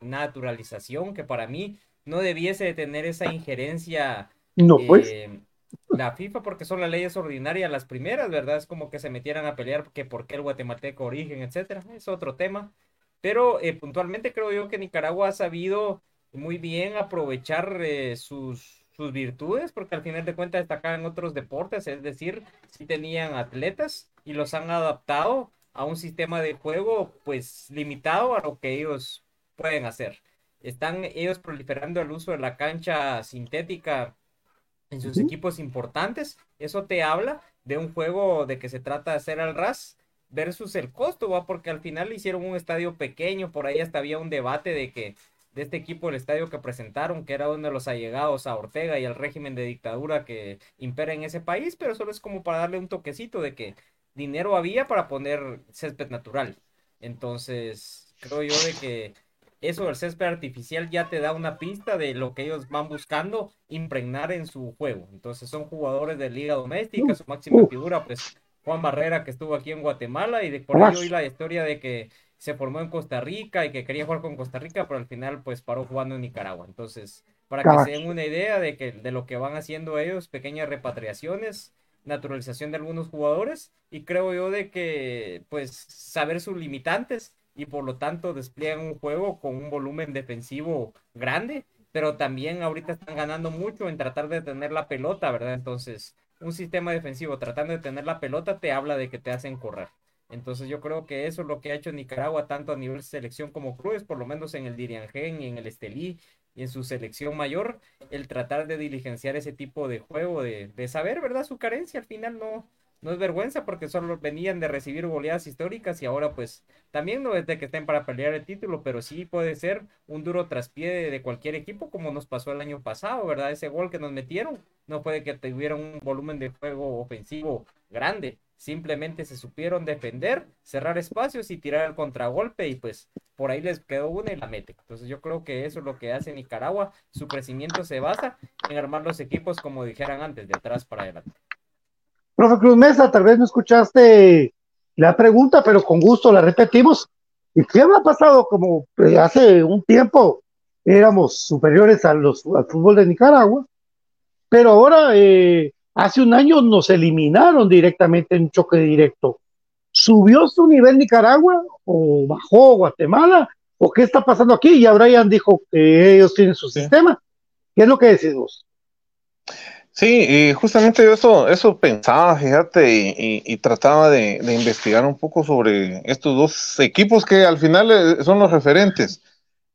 Speaker 5: naturalización, que para mí no debiese de tener esa injerencia
Speaker 4: no, pues.
Speaker 5: eh, la FIFA porque son las leyes ordinarias las primeras, ¿verdad? Es como que se metieran a pelear que por el guatemalteco origen, etcétera. Es otro tema. Pero eh, puntualmente creo yo que Nicaragua ha sabido muy bien aprovechar eh, sus, sus virtudes, porque al final de cuentas destacaban otros deportes, es decir, si tenían atletas y los han adaptado a un sistema de juego pues limitado a lo que ellos pueden hacer. Están ellos proliferando el uso de la cancha sintética en sus equipos importantes. Eso te habla de un juego de que se trata de hacer al ras versus el costo, ¿va? porque al final hicieron un estadio pequeño, por ahí hasta había un debate de que de este equipo el estadio que presentaron, que era uno de los allegados a Ortega y al régimen de dictadura que impera en ese país, pero solo es como para darle un toquecito de que dinero había para poner césped natural. Entonces, creo yo de que eso del césped artificial ya te da una pista de lo que ellos van buscando impregnar en su juego. Entonces son jugadores de liga doméstica, su máxima figura, pues Juan Barrera que estuvo aquí en Guatemala y de por ahí oí la historia de que se formó en Costa Rica y que quería jugar con Costa Rica, pero al final pues paró jugando en Nicaragua. Entonces, para que se den una idea de que de lo que van haciendo ellos, pequeñas repatriaciones, naturalización de algunos jugadores y creo yo de que pues saber sus limitantes y por lo tanto despliegan un juego con un volumen defensivo grande, pero también ahorita están ganando mucho en tratar de tener la pelota, ¿verdad? Entonces, un sistema defensivo tratando de tener la pelota te habla de que te hacen correr. Entonces yo creo que eso es lo que ha hecho Nicaragua tanto a nivel selección como clubes, por lo menos en el Diriangén y en el Estelí y en su selección mayor, el tratar de diligenciar ese tipo de juego, de, de saber, ¿verdad? Su carencia al final no, no es vergüenza porque solo venían de recibir goleadas históricas y ahora pues también no es de que estén para pelear el título, pero sí puede ser un duro traspié de, cualquier equipo como nos pasó el año pasado, ¿verdad? Ese gol que nos metieron no puede que tuvieran un volumen de juego ofensivo grande, simplemente se supieron defender, cerrar espacios y tirar el contragolpe y pues por ahí les quedó una y la mete. Entonces yo creo que eso es lo que hace Nicaragua, su crecimiento se basa en armar los equipos como dijeran antes, de atrás para adelante.
Speaker 4: Profe Cruz Mesa, tal vez no escuchaste la pregunta, pero con gusto la repetimos. ¿Y qué ha pasado? Como eh, hace un tiempo éramos superiores a los, al fútbol de Nicaragua, pero ahora eh, hace un año nos eliminaron directamente en un choque directo. ¿Subió su nivel Nicaragua o bajó Guatemala? ¿O qué está pasando aquí? Ya Brian dijo que ellos tienen su sistema. ¿Qué es lo que decís vos?
Speaker 7: Sí, y justamente yo eso, eso pensaba, fíjate, y, y, trataba de, de, investigar un poco sobre estos dos equipos que al final eh, son los referentes.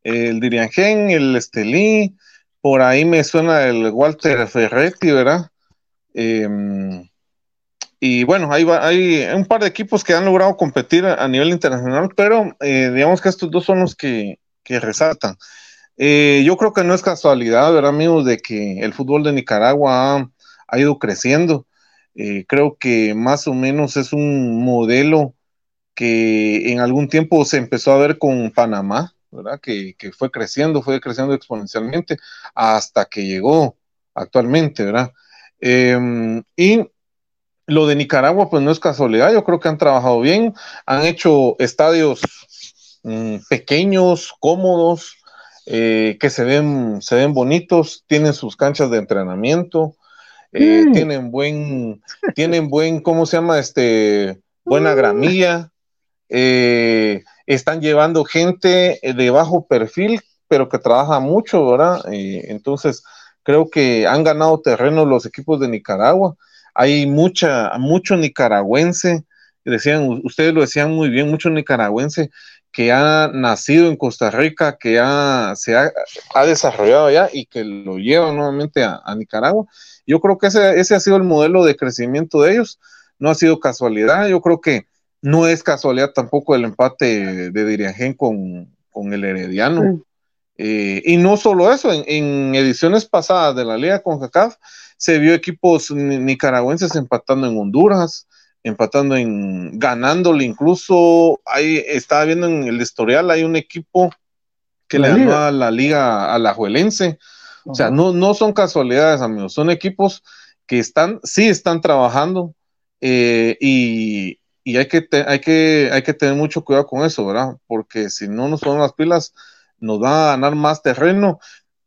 Speaker 7: El Diriangén, el Estelí, por ahí me suena el Walter Ferretti, ¿verdad? Eh, y bueno, hay, hay un par de equipos que han logrado competir a, nivel internacional, pero eh, digamos que estos dos son los que, que resaltan. Eh, yo creo que no es casualidad, ¿verdad, amigos, de que el fútbol de Nicaragua ha, ido creciendo. Eh, creo que más o menos es un modelo que en algún tiempo se empezó a ver con Panamá, ¿verdad? Que, fue creciendo, fue creciendo exponencialmente hasta que llegó actualmente, ¿verdad? Eh, y lo de Nicaragua, pues no es casualidad, yo creo que han trabajado bien, han hecho estadios mmm, pequeños, cómodos, eh, que se ven, se ven bonitos, tienen sus canchas de entrenamiento, eh, mm. tienen buen, tienen buen, ¿cómo se llama? Este, buena gramilla, eh, están llevando gente de bajo perfil, pero que trabaja mucho, ¿verdad? entonces, creo que han ganado terreno los equipos de Nicaragua. Hay mucha, mucho nicaragüense, decían, ustedes lo decían muy bien, mucho nicaragüense que ha nacido en Costa Rica, que ha, se ha, ha desarrollado allá y que lo lleva nuevamente a, a, Nicaragua. Yo creo que ese, ese ha sido el modelo de crecimiento de ellos, no ha sido casualidad, yo creo que no es casualidad tampoco el empate de Diriangén con, con el Herediano. Eh, y no solo eso, en, en, ediciones pasadas de la Liga CONCACAF se vio equipos nicaragüenses empatando en Honduras, empatando en, ganándole incluso, ahí estaba viendo en el historial, hay un equipo que le ganó a la Liga Alajuelense. O sea, no, no son casualidades, amigos, son equipos que están, sí están trabajando eh, y, y hay, que hay, que, hay que tener mucho cuidado con eso, ¿verdad? Porque si no nos ponemos las pilas, nos va a ganar más terreno.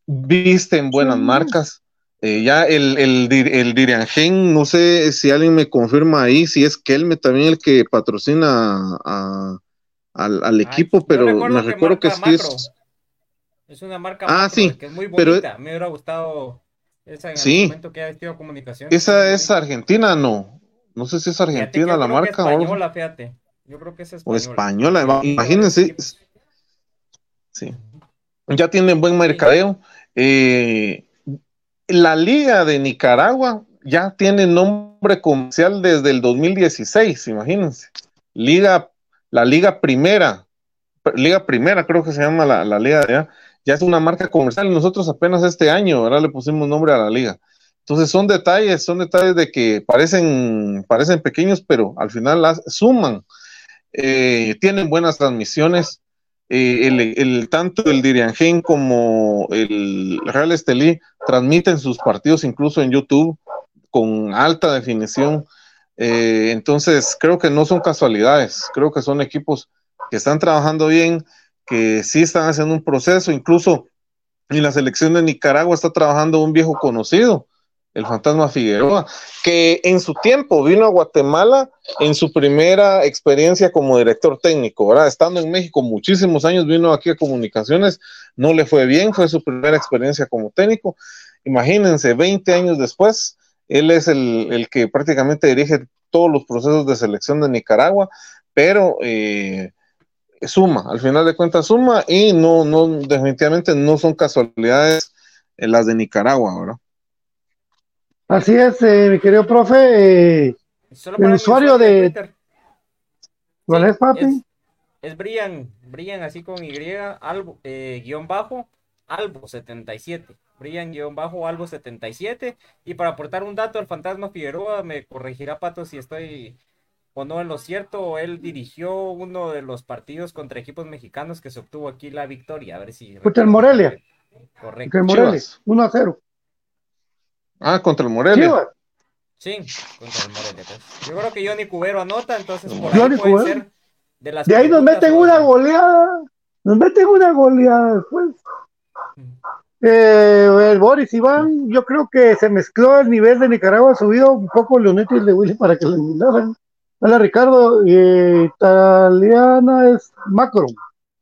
Speaker 7: Visten buenas marcas. Eh, ya el, el, el Diriangen, no sé si alguien me confirma ahí, si es Kelme también el que patrocina a, al, al, equipo, pero me recuerdo que, sí es.
Speaker 5: Es una marca
Speaker 7: ah,
Speaker 5: macro,
Speaker 7: sí,
Speaker 5: que es muy bonita. Pero, me hubiera gustado esa en
Speaker 7: sí,
Speaker 5: el momento que ha vestido comunicación.
Speaker 7: Esa es Argentina, no. No sé si es Argentina la marca.
Speaker 5: Es española, fíjate. Yo creo que es española.
Speaker 7: O española, imagínense. Sí. Ya tienen buen mercadeo. Eh, la Liga de Nicaragua ya tiene nombre comercial desde el 2016, imagínense. Liga, la Liga Primera, Liga Primera creo que se llama la, Liga, ya, ya es una marca comercial nosotros apenas este año, ahora le pusimos nombre a la Liga. Entonces son detalles, son detalles de que parecen, parecen pequeños, pero al final las suman. Eh, tienen buenas transmisiones. Eh, el, tanto el Diriangen como el Real Estelí transmiten sus partidos incluso en YouTube con alta definición. Eh, entonces creo que no son casualidades, creo que son equipos que están trabajando bien, que sí están haciendo un proceso, incluso en la selección de Nicaragua está trabajando un viejo conocido, el fantasma Figueroa, que en su tiempo vino a Guatemala en su primera experiencia como director técnico, ¿verdad? Estando en México muchísimos años, vino aquí a comunicaciones, no le fue bien, fue su primera experiencia como técnico. Imagínense, 20 años después, él es el, que prácticamente dirige todos los procesos de selección de Nicaragua, pero eh, suma, al final de cuentas suma y no, no, definitivamente no son casualidades eh, las de Nicaragua, ¿verdad?
Speaker 4: Así es, eh, mi querido profe. Eh, el usuario de.
Speaker 5: Twitter.
Speaker 4: ¿Cuál
Speaker 5: Sí,
Speaker 4: es, papi?
Speaker 5: Es, es Brian, Brian así con Y, albo, eh, guion bajo, Albo 77. Brian guion bajo, Albo 77. Y para aportar un dato al fantasma Figueroa, me corregirá Pato si estoy o no en lo cierto. Él dirigió uno de los partidos contra equipos mexicanos que se obtuvo aquí la victoria. A ver si.
Speaker 4: Contra el Morelia.
Speaker 5: Correcto.
Speaker 4: Que Morelia,
Speaker 7: Chivas.
Speaker 4: 1 a 0.
Speaker 7: Ah, contra el Morelia.
Speaker 5: Sí, contra el Morelia. pues. Yo creo que Johnny Cubero anota, entonces por
Speaker 4: Johnny
Speaker 5: puede
Speaker 4: Cubero.
Speaker 5: ser de las
Speaker 4: De ahí nos meten una goleada. Nos meten una goleada después. Eh, el Boris Iván, yo creo que se mezcló el nivel de Nicaragua, ha subido un poco Leonetti y el de Willy para que lo eliminaran. Hola Ricardo, eh, italiana es Macron.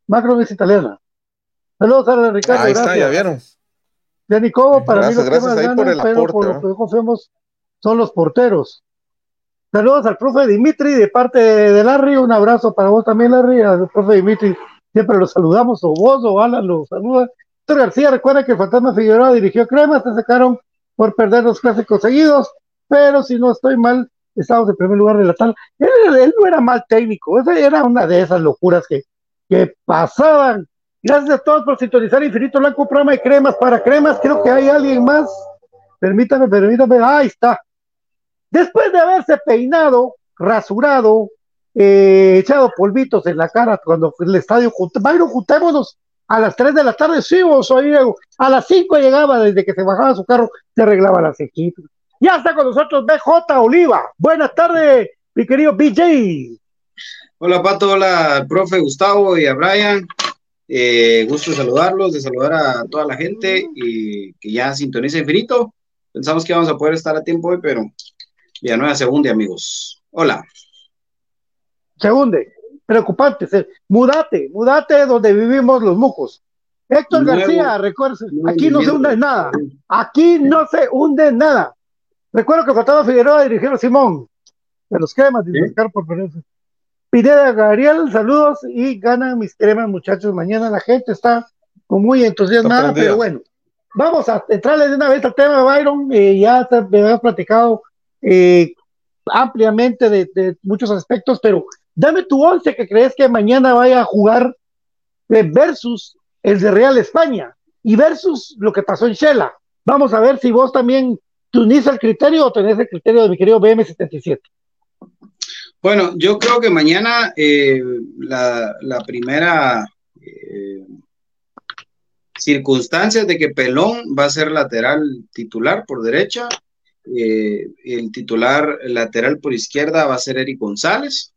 Speaker 4: Macron es italiana. Saludos a Ricardo.
Speaker 7: Ahí está, ya vieron.
Speaker 4: Ya Nicobo, para
Speaker 7: Gracias,
Speaker 4: mí los
Speaker 7: gracias
Speaker 4: temas
Speaker 7: ahí
Speaker 4: ganan,
Speaker 7: por el
Speaker 4: pero
Speaker 7: aporte,
Speaker 4: por lo que confiamos son los porteros. Saludos al profe Dimitri de parte de Larry, un abrazo para vos también, Larry, al profe Dimitri, siempre lo saludamos, o vos o Alan lo saluda. Héctor García, recuerda que el Fantasma Figueroa dirigió Cremas, se sacaron por perder dos clásicos seguidos, pero si no estoy mal, estamos en primer lugar de la tal. Él, él no era mal técnico, esa era una de esas locuras que, que pasaban. Gracias a todos por sintonizar Infinito Blanco, programa de cremas para cremas. Creo que hay alguien más. Permítame, permítame. Ahí está. Después de haberse peinado, rasurado, eh, echado polvitos en la cara cuando el estadio, Byron, juntémonos a las 3 de la tarde, sí, vos, a las 5 llegaba, desde que se bajaba su carro, se arreglaba las cejitas. Ya está con nosotros BJ Oliva. Buenas tardes, mi querido BJ.
Speaker 8: Hola Pato, hola profe Gustavo y a Brian. Eh, gusto de saludarlos, de saludar a toda la gente y que ya sintoniza infinito. Pensamos que vamos a poder estar a tiempo hoy, pero Villanueva se hunde, amigos. Hola.
Speaker 4: se hunde. Preocupante. se- mudate, mudate donde vivimos los mucos. Héctor
Speaker 8: Nuevo-
Speaker 4: García, recuerda, aquí no se hunde nada. Aquí no se hunde nada. Recuerdo que Fatado Figueroa dirigió a Simón de los dice
Speaker 8: Sí.
Speaker 4: Por ponerse. Pineda Gabriel, saludos y ganan mis cremas, muchachos. Mañana la gente está muy entusiasmada,
Speaker 7: Está
Speaker 4: pero bueno. Vamos a entrarle de una vez al tema, Byron. Eh, ya te- me habías platicado eh, ampliamente de, de muchos aspectos, pero dame tu once que crees que mañana vaya a jugar eh, versus el de Real España y versus lo que pasó en Shela. Vamos a ver si vos también te unís al criterio o tenés el criterio de mi querido BM77.
Speaker 8: Bueno, yo creo que mañana eh, la, la primera eh, circunstancia de que Pelón va a ser lateral titular por derecha, eh, el titular lateral por izquierda va a ser Eric González.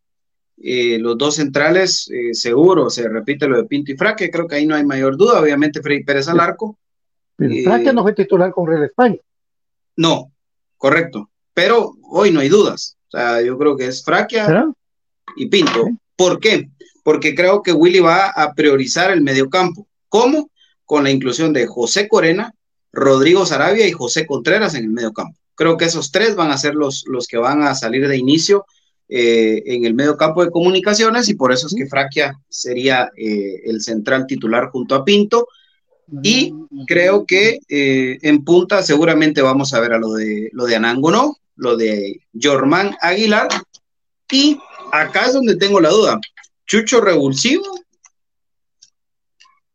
Speaker 8: Eh, los dos centrales, eh, seguro, se repite lo de Pinto y Fraque, creo que ahí no hay mayor duda, obviamente Freddy Pérez al arco.
Speaker 4: Francia no fue titular con Real España.
Speaker 8: No, correcto, pero hoy no hay dudas. O sea, yo creo que es Fraquia y Pinto. ¿Por qué? Porque creo que Willy va a priorizar el mediocampo. ¿Cómo? Con la inclusión de José Corena, Rodrigo Sarabia y José Contreras en el mediocampo. Creo que esos tres van a ser los, los que van a salir de inicio eh, en el mediocampo de comunicaciones y por eso es que Fraquia sería eh, el central titular junto a Pinto. Y creo que eh, en punta seguramente vamos a ver a lo de lo de Anango, ¿no? Lo de Jormán Aguilar. Y acá es donde tengo la duda. Chucho Revulsivo,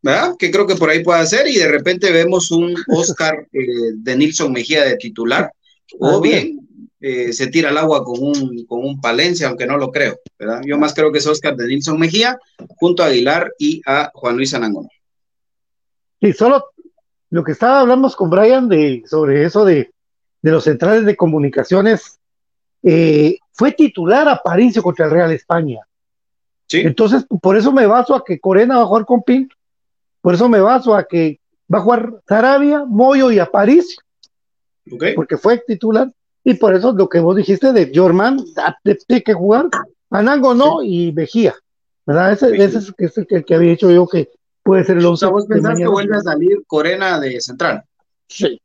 Speaker 8: ¿verdad? Que creo que por ahí puede ser. Y de repente vemos un Oscar eh, de Nilsson Mejía de titular. O
Speaker 4: Ah,
Speaker 8: bien eh, se tira al agua con un, con un Palencia, aunque no lo creo, ¿verdad? Yo más creo que es Oscar de Nilsson Mejía junto a Aguilar y a Juan Luis Anango.
Speaker 4: Sí, solo lo que estaba hablamos con Brian de, sobre eso de, de los centrales de comunicaciones, eh, fue titular a Aparicio contra el Real España.
Speaker 8: Sí.
Speaker 4: Entonces, por eso me baso a que Corena va a jugar con Pinto, por eso me baso a que va a jugar Sarabia, Moyo y Aparicio,
Speaker 8: ¿Ok?
Speaker 4: porque fue titular, y por eso lo que vos dijiste de Jorman, tiene que jugar, Anango no, y Mejía, ¿verdad? Ese,
Speaker 8: Sí.
Speaker 4: ese es, que es el que, el que había dicho yo que puede ser el
Speaker 8: O
Speaker 4: 11
Speaker 8: sea, vos pensás que vuelve a salir Corena de central
Speaker 4: Sí.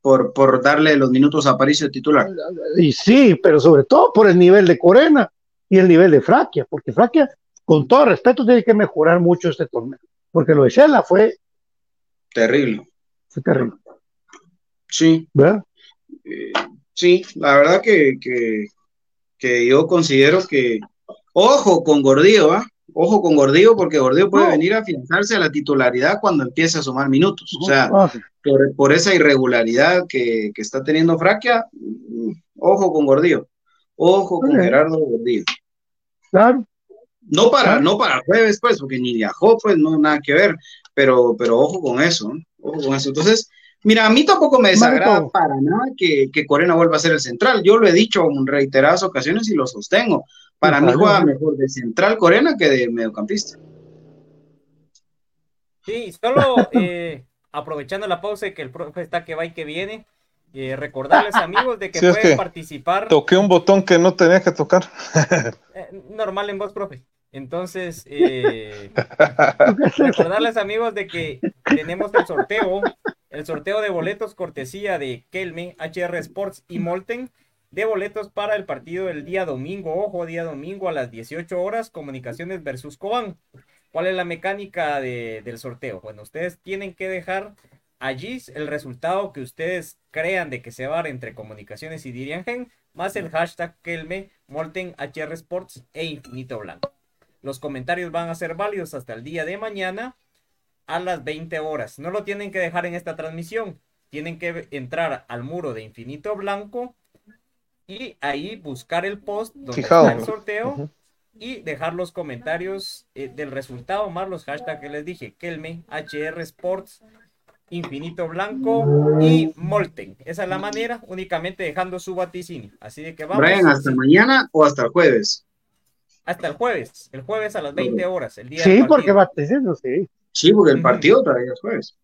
Speaker 8: Por, por darle los minutos a Aparicio titular.
Speaker 4: Y sí, pero sobre todo por el nivel de Corena y el nivel de Fraquia, porque Fraquia, con todo respeto, tiene que mejorar mucho este torneo, porque lo de Shela fue,
Speaker 8: Terrible.
Speaker 4: fue terrible,
Speaker 8: Sí,
Speaker 4: ¿verdad?
Speaker 8: eh, sí, la verdad que, que, que yo considero que, ojo con Gordillo, ¿ah? Ojo con Gordillo, porque Gordillo puede
Speaker 4: No.
Speaker 8: venir a afianzarse a la titularidad cuando empiece a sumar minutos. O sea,
Speaker 4: Ah, sí,
Speaker 8: por, por esa irregularidad que, que está teniendo Fraquia, ojo con Gordillo. Ojo con. Gerardo Gordillo.
Speaker 4: claro,
Speaker 8: No para,
Speaker 4: Ah.
Speaker 8: no para jueves, pues, porque ni viajó, pues, no, nada que ver, pero, pero ojo con eso, ¿no? ojo con eso. Entonces, mira, a mí tampoco me desagrada para nada que, que Corena vuelva a ser el central. Yo lo he dicho en reiteradas ocasiones y lo sostengo. Para mí juega mejor de central Corena que de mediocampista.
Speaker 5: Sí, solo eh, aprovechando la pausa y que el profe está que va y que viene, eh, recordarles amigos de que
Speaker 7: Sí, es
Speaker 5: pueden
Speaker 7: que
Speaker 5: participar
Speaker 7: Toqué un botón que no tenía que tocar. [LAUGHS]
Speaker 5: eh, normal en voz, profe. Entonces, eh, [LAUGHS] recordarles amigos de que tenemos el sorteo, el sorteo de boletos cortesía de Kelme, HR Sports y Molten, de boletos para el partido del día domingo, ojo, día domingo a las 18 horas, Comunicaciones versus Cobán. ¿Cuál es la mecánica de- del sorteo? Bueno, ustedes tienen que dejar allí el resultado que ustedes crean de que se va a dar entre Comunicaciones y Diriangen, más el hashtag Kelme, Molten, HR Sports e Infinito Blanco. Los comentarios van a ser válidos hasta el día de mañana a las 20 horas. No lo tienen que dejar en esta transmisión. Tienen que entrar al muro de Infinito Blanco y ahí buscar el post donde
Speaker 7: Fijado.
Speaker 5: está el sorteo y dejar los comentarios eh, del resultado más los hashtags que les dije. Kelme, HR Sports, Infinito Blanco y Molten. Esa es la manera, únicamente dejando su vaticinio. Así de que vamos.
Speaker 8: Brian, ¿hasta mañana o hasta el jueves?
Speaker 5: hasta el jueves. El jueves a las 20 horas. El día
Speaker 4: sí,
Speaker 5: del
Speaker 4: porque
Speaker 5: partido.
Speaker 4: va diciendo, sí.
Speaker 8: Sí, porque el partido todavía es jueves.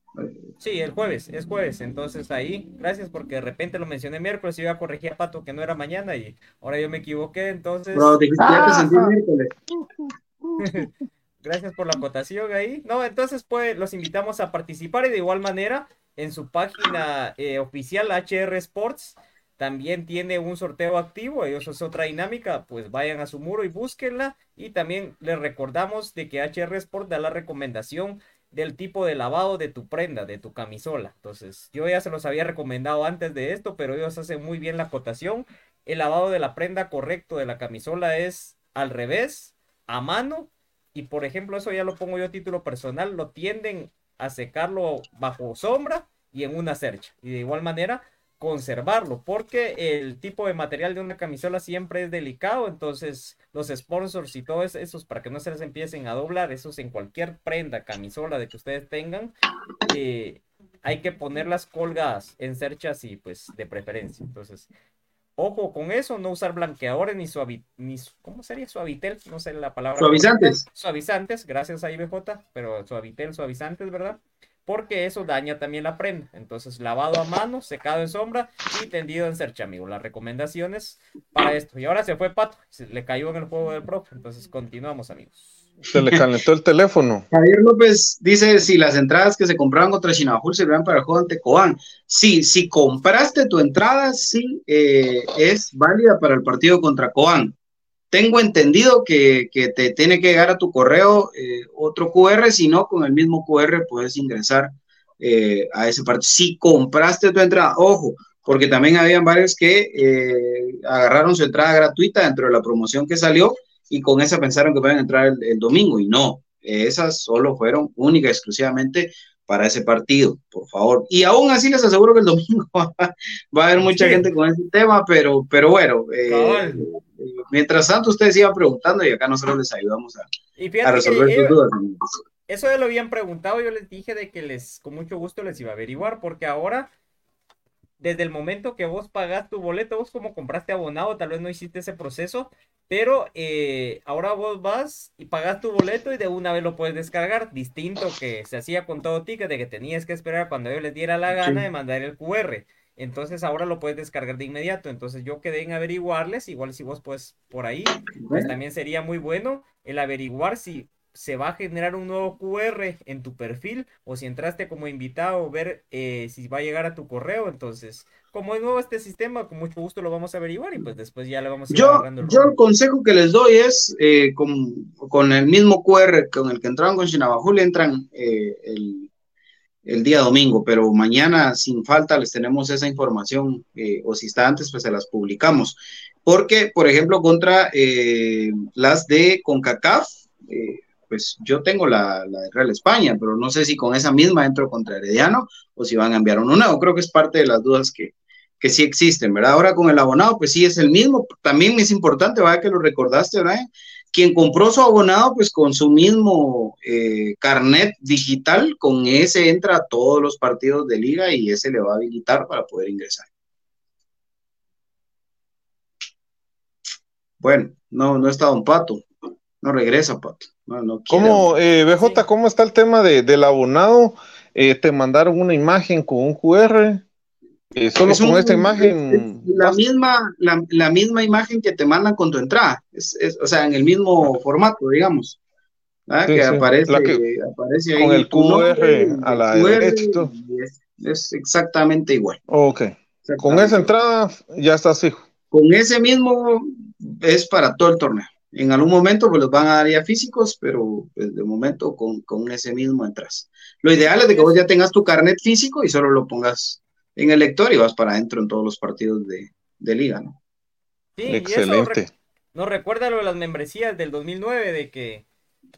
Speaker 5: Sí, el jueves, es jueves. Entonces ahí, gracias porque de repente lo mencioné miércoles y iba a corregir a Pato que no era mañana y ahora yo me equivoqué. Entonces,
Speaker 8: ya te sentí
Speaker 4: Ah.
Speaker 8: miércoles. [LAUGHS]
Speaker 5: gracias por la acotación ahí. No, entonces pues los invitamos a participar y de igual manera en su página eh, oficial HR Sports también tiene un sorteo activo, eso es otra dinámica, pues vayan a su muro y búsquenla y también les recordamos de que HR Sports da la recomendación del tipo de lavado de tu prenda, de tu camisola. Entonces, yo ya se los había recomendado antes de esto, pero ellos hacen muy bien la acotación. El lavado de la prenda correcto de la camisola es al revés, a mano y por ejemplo, eso ya lo pongo yo a título personal, lo tienden a secarlo bajo sombra y en una cercha. Y de igual manera, conservarlo, porque el tipo de material de una camisola siempre es delicado, entonces los sponsors y todos esos, para que no se les empiecen a doblar, esos en cualquier prenda, camisola de que ustedes tengan, eh, hay que ponerlas colgadas en cerchas y pues de preferencia. Entonces, ojo con eso, no usar blanqueadores ni suavi, ni ¿cómo sería? Suavitel, no sé la palabra.
Speaker 8: Suavizantes.
Speaker 5: Suavizantes, gracias a IBJ, pero suavitel, suavizantes, ¿verdad? Porque eso daña también la prenda. Entonces, lavado a mano, secado en sombra y tendido en cercha, amigo. Las recomendaciones para esto. Y ahora se fue Pato, se le cayó en el juego del profe. Entonces, continuamos, amigos.
Speaker 7: Se le calentó el teléfono. [LAUGHS]
Speaker 8: Javier López dice si las entradas que se compraban contra Chinabajul servían para el juego ante Cobán. Sí, si compraste tu entrada, sí eh, es válida para el partido contra Cobán. Tengo entendido que, te tiene que llegar a tu correo eh, otro QR, si no, con el mismo QR puedes ingresar eh, a ese partido. Si compraste tu entrada, ojo, porque también habían varios que eh, agarraron su entrada gratuita dentro de la promoción que salió y con esa pensaron que pueden entrar el, el domingo y no, esas solo fueron única y exclusivamente para ese partido, por favor. Y aún así les aseguro que el domingo va, [LAUGHS] va a haber mucha
Speaker 5: Sí.
Speaker 8: gente con ese tema, pero, pero bueno, eh, mientras tanto ustedes iban preguntando y acá nosotros les ayudamos a, resolver sus dudas.
Speaker 5: Eso ya lo habían preguntado, yo les dije de que les, con mucho gusto les iba a averiguar, porque ahora, desde el momento que vos pagás tu boleto, vos como compraste abonado, tal vez no hiciste ese proceso, pero eh, ahora vos vas y pagas tu boleto y de una vez lo puedes descargar, distinto que se hacía con todo ticket, de que tenías que esperar cuando ellos les diera la gana
Speaker 8: Sí.
Speaker 5: de mandar el QR. Entonces ahora lo puedes descargar de inmediato. Entonces yo quedé en averiguarles, igual si vos pues por ahí, pues también sería muy bueno el averiguar si se va a generar un nuevo QR en tu perfil o si entraste como invitado, ver eh, si va a llegar a tu correo. Entonces, como es nuevo este sistema, con mucho gusto lo vamos a averiguar y pues después ya le vamos a ir
Speaker 8: Yo,
Speaker 5: el
Speaker 8: yo el consejo que les doy es eh, con, con el mismo QR con el que entraron con Chinabajul, entran eh, el, el día domingo, pero mañana sin falta les tenemos esa información o si está antes, pues se las publicamos. Porque, por ejemplo, contra las de CONCACAF, eh, pues yo tengo la, de Real España, pero no sé si con esa misma entro contra Herediano o si van a enviar uno nuevo. Creo que es parte de las dudas que, que sí existen, ¿verdad? Ahora con el abonado, pues sí es el mismo. También es importante, ¿verdad? Que lo recordaste, Brian. Quien compró su abonado, pues con su mismo eh, carnet digital, con ese entra a todos los partidos de liga y ese le va a habilitar para poder ingresar. Bueno, no, no está Don Pato, no regresa Pato. No, no quiere.
Speaker 7: ¿Cómo, eh, BJ, cómo está el tema de, del abonado? Eh, ¿Te mandaron una imagen con un QR? Eh, solo
Speaker 8: Es
Speaker 7: con
Speaker 8: un-
Speaker 7: esta imagen.
Speaker 8: es la misma, la, la misma imagen que te mandan con tu entrada, es, es- o sea, en el mismo formato, digamos. que,
Speaker 7: sí,
Speaker 8: Aparece,
Speaker 7: la que-
Speaker 8: aparece ahí
Speaker 7: con el
Speaker 8: nombre,
Speaker 7: QR a la derecha y todo.
Speaker 8: y es, es exactamente igual.
Speaker 7: Ok. Con esa entrada ya estás fijo.
Speaker 8: Con ese mismo es para todo el torneo. En algún momento pues los van a dar ya físicos, pero pues, de momento con, con ese mismo entras. Lo ideal es de que vos ya tengas tu carnet físico y solo lo pongas en el lector y vas para adentro en todos los partidos de, de liga, ¿no?
Speaker 5: Sí, y eso
Speaker 7: Excelente.
Speaker 5: re- nos recuerda lo de las membresías del 2009, de que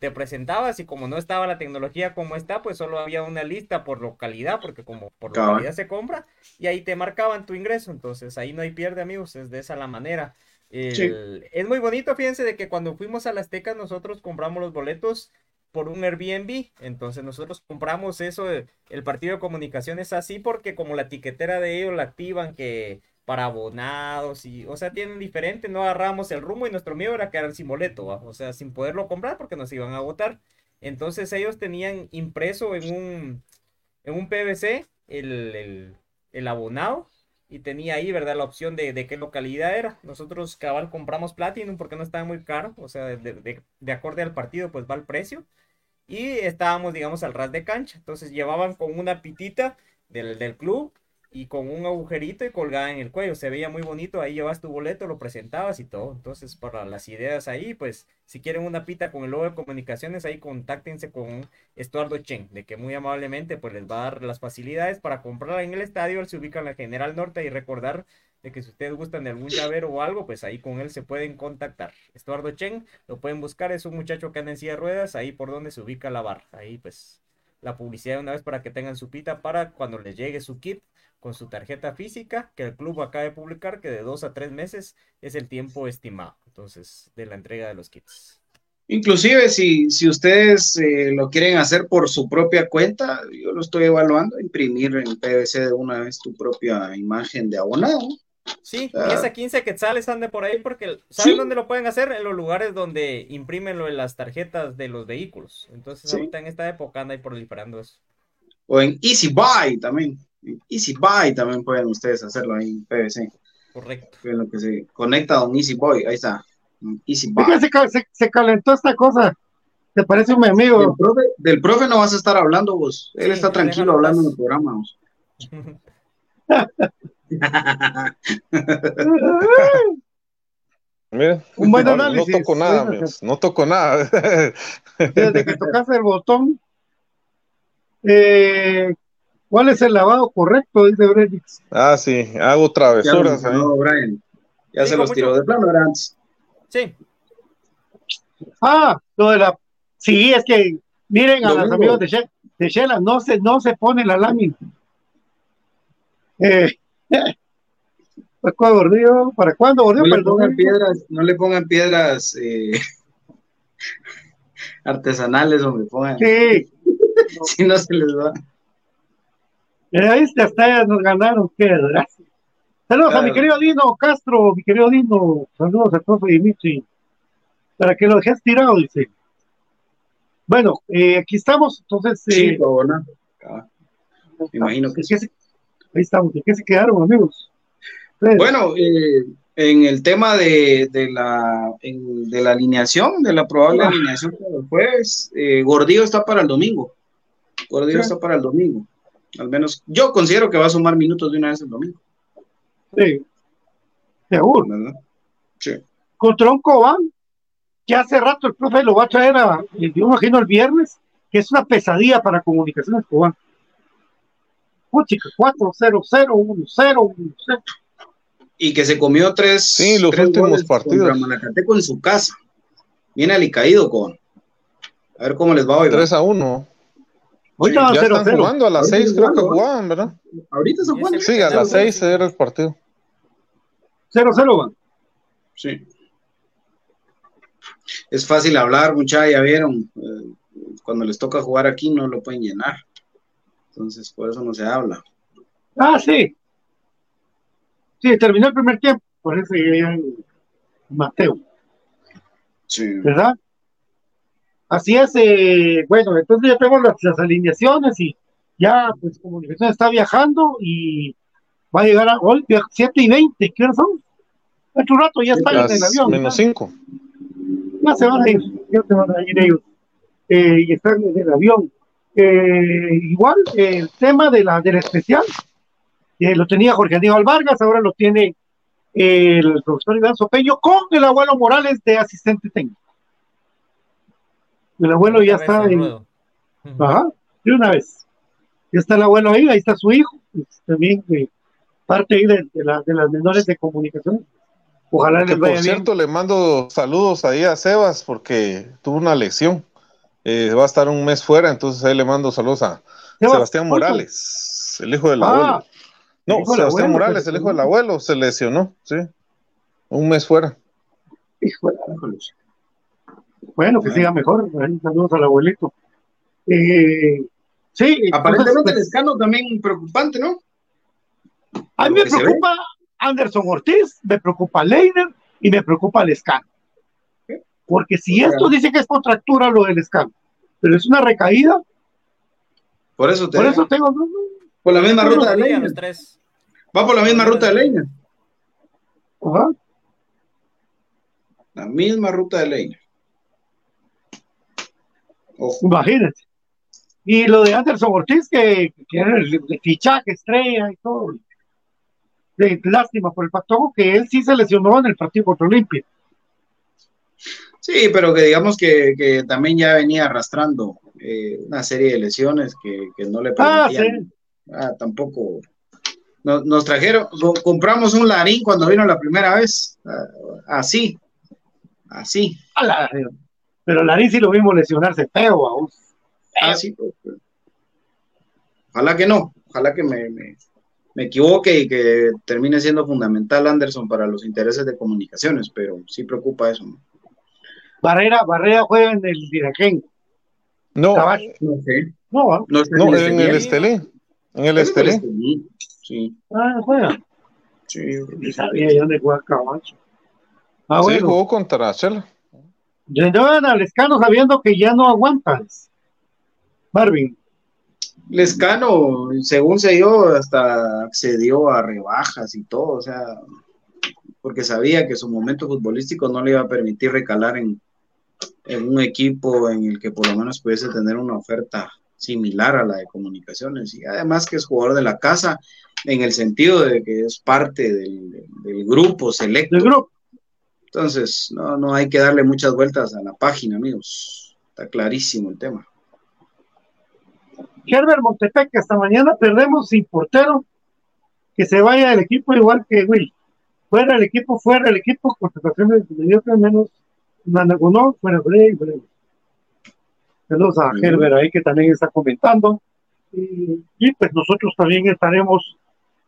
Speaker 5: te presentabas y como no estaba la tecnología como está, pues solo había una lista por localidad, porque como por
Speaker 8: Cabal.
Speaker 5: localidad se compra, y ahí te marcaban tu ingreso, entonces ahí no hay pierde, amigos, es de esa la manera. El- Es muy bonito, fíjense, de que cuando fuimos a la Azteca nosotros compramos los boletos por un Airbnb, entonces nosotros compramos eso, eh, el partido de comunicaciones así, porque como la tiquetera de ellos la activan que para abonados y, o sea, tienen diferente, no agarramos el rumbo y nuestro miedo era quedar sin boleto, o sea, sin poderlo comprar porque nos iban a agotar. Entonces ellos tenían impreso en un, en un PVC el, el, el abonado y tenía ahí, ¿verdad? La opción de, de qué localidad era. Nosotros cabal compramos Platinum porque no estaba muy caro, o sea, de, de, de acorde al partido pues va el precio. Y estábamos, digamos, al ras de cancha. Entonces llevaban con una pitita del, del club y con un agujerito y colgada en el cuello. Se veía muy bonito, ahí llevas tu boleto, lo presentabas y todo. Entonces, para las ideas ahí, pues, si quieren una pita con el logo de comunicaciones, ahí contáctense con Estuardo Chen, de que muy amablemente, pues, les va a dar las facilidades para comprarla en el estadio. Él se ubica en la General Norte y recordar de que si ustedes gustan de algún llavero o algo, pues ahí con él se pueden contactar. Estuardo Chen, lo pueden buscar, es un muchacho que anda en silla de ruedas, ahí por donde se ubica la barra. Ahí pues la publicidad de una vez para que tengan su pita para cuando les llegue su kit con su tarjeta física que el club acaba de publicar que de dos a tres meses es el tiempo estimado entonces de la entrega de los kits.
Speaker 8: Inclusive si, si ustedes eh, lo quieren hacer por su propia cuenta, yo lo estoy evaluando, imprimir en PVC de una vez tu propia imagen de abonado.
Speaker 5: Sí,
Speaker 8: Ah.
Speaker 5: y esa 15 quetzales ande por ahí porque ¿saben
Speaker 8: Sí.
Speaker 5: dónde lo pueden hacer? En los lugares donde imprimen lo de las tarjetas de los vehículos. Entonces
Speaker 8: Sí.
Speaker 5: ahorita en esta época anda ahí proliferando eso.
Speaker 8: O en Easy Buy también. En Easy Buy también pueden ustedes hacerlo ahí en PVC.
Speaker 5: Correcto.
Speaker 8: En lo que se conecta a un Easy Buy, ahí está. Easy
Speaker 4: Es
Speaker 8: Buy.
Speaker 4: que se, se- se calentó esta cosa. ¿Te parece un mi
Speaker 8: Del
Speaker 4: amigo?
Speaker 8: profe, del profe no vas a estar hablando vos. Él
Speaker 5: Sí,
Speaker 8: está tranquilo hablando en el programa. vos. [LAUGHS] [LAUGHS]
Speaker 7: Mire,
Speaker 4: Un buen
Speaker 7: no,
Speaker 4: análisis.
Speaker 7: no toco nada, amigos, [LAUGHS] no toco nada.
Speaker 4: Desde que tocaste el botón. Eh, ¿Cuál es el lavado correcto? Dice Bredix.
Speaker 7: ah, sí, hago
Speaker 8: Ya lo
Speaker 7: travesuras ahí.
Speaker 8: mencionó Brian. Ya se los tiró de plano, era antes.
Speaker 5: Sí,
Speaker 4: Ah, lo de la. Sí, es que miren a los amigos de, She- de Shela, no se, no se pone la lámina. Eh, ¿Para cuándo, Gordillo? ¿Para cuándo, Gordillo?
Speaker 8: No le pongan piedras, no le pongan piedras eh, [LAUGHS] artesanales, hombre, pongan,
Speaker 4: Sí, [LAUGHS]
Speaker 8: si no se les va.
Speaker 4: eh, ahí hasta ya nos ganaron, desgracia. Saludos a mi
Speaker 8: Claro.
Speaker 4: querido Dino Castro, mi querido Dino, saludos al profe Dimitri, para que lo dejes tirado, dice. Bueno, eh, aquí estamos, entonces, eh,
Speaker 8: Sí, o no. Ah, me imagino que
Speaker 4: ¿en qué se- ahí estamos, ¿en qué se quedaron, amigos? Entonces,
Speaker 8: Bueno, eh, en el tema de, de la, en- de la alineación, de la probable
Speaker 4: Ah.
Speaker 8: alineación para el jueves, eh, Gordillo está para el domingo. Gordillo
Speaker 4: Sí.
Speaker 8: está para el domingo. Al menos yo considero que va a sumar minutos de una vez el domingo,
Speaker 4: sí, seguro.
Speaker 8: ¿verdad? Sí.
Speaker 4: contra un Cobán que hace rato el profe lo va a traer a, yo imagino el viernes, que es una pesadilla para comunicaciones Cobán. Puchica, 4 0 0 1 0 1 0
Speaker 8: Y que se comió tres,
Speaker 7: Sí, los
Speaker 8: tres
Speaker 7: últimos partidos.
Speaker 8: contra Malacateco en su casa. Viene alicaído con. A ver cómo les va hoy. ¿verdad?
Speaker 7: 3 a 1.
Speaker 4: Ahorita
Speaker 7: Ya
Speaker 4: 0
Speaker 7: están
Speaker 4: 0
Speaker 7: jugando a las
Speaker 8: Ahorita
Speaker 7: 6, creo que
Speaker 8: jugando,
Speaker 7: jugaban, ¿verdad?
Speaker 8: Ahorita se
Speaker 5: ese-
Speaker 7: Sí, a las 6 era el partido.
Speaker 4: 0 0 van.
Speaker 8: Sí. Es fácil hablar, muchachos, ya vieron. eh, cuando les toca jugar aquí no lo pueden llenar. Entonces, por eso no se habla.
Speaker 4: Ah, sí. Sí, terminó el primer tiempo, por eso ya ya- Mateo,
Speaker 8: Sí.
Speaker 4: ¿verdad? Así es, eh, bueno, entonces ya tengo las, las alineaciones y ya, pues, comunicación está viajando y va a llegar a hoy, 7 y 20, ¿qué horas son? Otro rato ya están en el avión.
Speaker 7: menos
Speaker 4: ¿verdad?
Speaker 7: 5.
Speaker 4: Ya se van a ir, ya se van a ir ellos. Eh, y están en el avión. Eh, igual, el tema de la, del especial, eh, lo tenía Jorge Aníbal Vargas, ahora lo tiene eh, el profesor Iván Sopeño con el abuelo Morales de asistente técnico. El abuelo ya está en. Ajá, de una vez. Ya está el abuelo ahí, ahí está su hijo, pues, también eh, parte ahí de, de la- de las menores de comunicación. Ojalá
Speaker 7: Que
Speaker 4: les
Speaker 7: por
Speaker 4: vaya bien.
Speaker 7: cierto, le mando saludos ahí a Sebas porque tuvo una lesión. Eh, va a estar un mes fuera, entonces ahí le mando saludos a
Speaker 4: Sebas,
Speaker 7: Sebastián. Morales, el hijo del
Speaker 4: Ah,
Speaker 7: abuelo. No,
Speaker 4: el
Speaker 7: Sebastián
Speaker 4: abuelo,
Speaker 7: Morales, el hijo del abuelo, se lesionó, sí. Un mes fuera.
Speaker 4: Hijo de Bueno, que siga mejor. Saludos al abuelito. Eh, sí,
Speaker 8: Aparentemente el
Speaker 4: entonces,
Speaker 8: escano también preocupante, ¿no?
Speaker 4: a mí me preocupa Anderson Ortiz, me preocupa Leiner y me preocupa el escano. Porque si
Speaker 8: O sea,
Speaker 4: esto dice que es contractura lo del escano, pero es una recaída,
Speaker 8: Por eso te
Speaker 4: por eso tengo.
Speaker 8: por la misma ruta de leña.
Speaker 5: los tres.
Speaker 8: Va por la misma ruta de leña.
Speaker 4: ajá.
Speaker 8: La misma ruta de leña. Ojo.
Speaker 4: Imagínate. Y lo de Anderson Ortiz, que, que era el, el fichaje estrella y todo. De, lástima por el patojo, que él sí se lesionó en el partido contra Olimpia.
Speaker 8: Sí, pero que digamos que, que también ya venía arrastrando eh, una serie de lesiones que, que no le
Speaker 4: Ah,
Speaker 8: permitían.
Speaker 4: sí.
Speaker 8: Ah, tampoco. Nos, nos trajeron, co- compramos un larín cuando vino la primera vez. ah, Así, así.
Speaker 4: Ala, Pero Larín sí lo vimos lesionarse feo, vamos.
Speaker 8: Así. pues, pues. Ojalá que no, ojalá que me, me, me equivoque y que termine siendo fundamental Anderson para los intereses de comunicaciones, pero sí preocupa eso. ¿no?
Speaker 4: Barrera, Barrera juega en el Diraquén.
Speaker 7: No.
Speaker 8: No sé.
Speaker 4: No.
Speaker 8: No, sé
Speaker 7: no,
Speaker 8: si
Speaker 7: en el
Speaker 8: Estelí.
Speaker 7: Estelí. En el. Estelí.
Speaker 8: Sí,
Speaker 4: Ah, juega.
Speaker 8: sí.
Speaker 4: Ni sabía yo dónde juega Caballo. Ah,
Speaker 7: Sí,
Speaker 4: bueno.
Speaker 7: jugó contra Chela.
Speaker 4: Llenaban al escano sabiendo que ya no aguantas. Marvin.
Speaker 8: Lescano, según se dio, hasta accedió a rebajas y todo, o sea, porque sabía que su momento futbolístico no le iba a permitir recalar en, en un equipo en el que por lo menos pudiese tener una oferta similar a la de comunicaciones y además que es jugador de la casa en el sentido de que es parte del, del grupo selecto.
Speaker 4: Del grupo.
Speaker 8: Entonces, no, no hay que darle muchas vueltas a la página, amigos. Está clarísimo el tema.
Speaker 4: Herbert Montepec, esta mañana perdemos sin portero. Que se vaya del equipo igual que Will. Fuera del equipo, fuera del equipo, contrataciones mediocres menos Nanagonó, fuera Frey, fuera. Saludos a. Herbert ahí que también está comentando. Y, y, pues nosotros también estaremos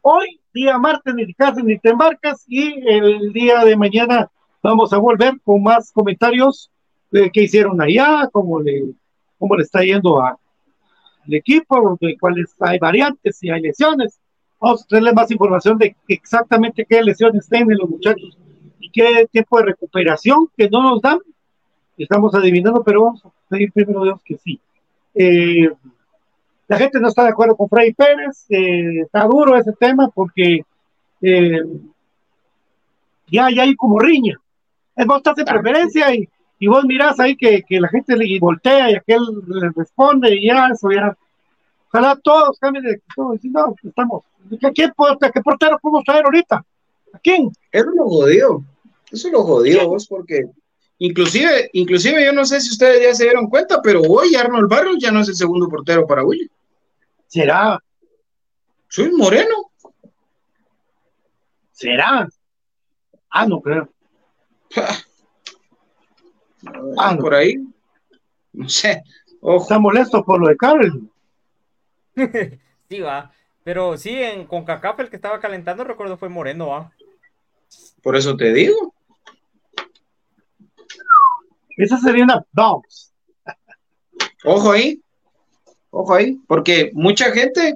Speaker 4: hoy, día martes, ni te casas ni te embarcas, y el día de mañana vamos a volver con más comentarios de qué hicieron allá, cómo le, cómo le está yendo a, el equipo, de cuáles hay variantes, si hay lesiones. Vamos a traerles más información de exactamente qué lesiones tienen los muchachos y qué tiempo de recuperación que no nos dan. Estamos adivinando, pero vamos a pedir primero Dios que sí. Eh, la gente no está de acuerdo con Freddy Pérez, eh, está duro ese tema porque eh, ya, ya hay como riña. Es vos estás en preferencia y, y vos mirás ahí que, que la gente le voltea y aquel le responde y ya, eso ya. Ojalá todos cambien de si no, estamos. ¿Qué, qué, ¿Qué portero podemos traer ahorita? ¿A quién?
Speaker 8: Eso lo jodió. Eso lo jodió vos porque inclusive, inclusive yo no sé si ustedes ya se dieron cuenta, pero hoy Arnold Barros ya no es el segundo portero para William.
Speaker 4: ¿Será?
Speaker 8: Soy Moreno.
Speaker 4: ¿Será? Ah, no creo.
Speaker 8: Ah, por ahí. No sé. Ojo.
Speaker 4: Está molesto por lo de Carlos. [LAUGHS]
Speaker 5: sí, va. Pero sí, en CONCACAF el que estaba calentando, recuerdo, fue Moreno, va.
Speaker 8: Por eso te digo.
Speaker 4: Esa sería una bounce.
Speaker 8: Ojo ahí. Ojo ahí. Porque mucha gente,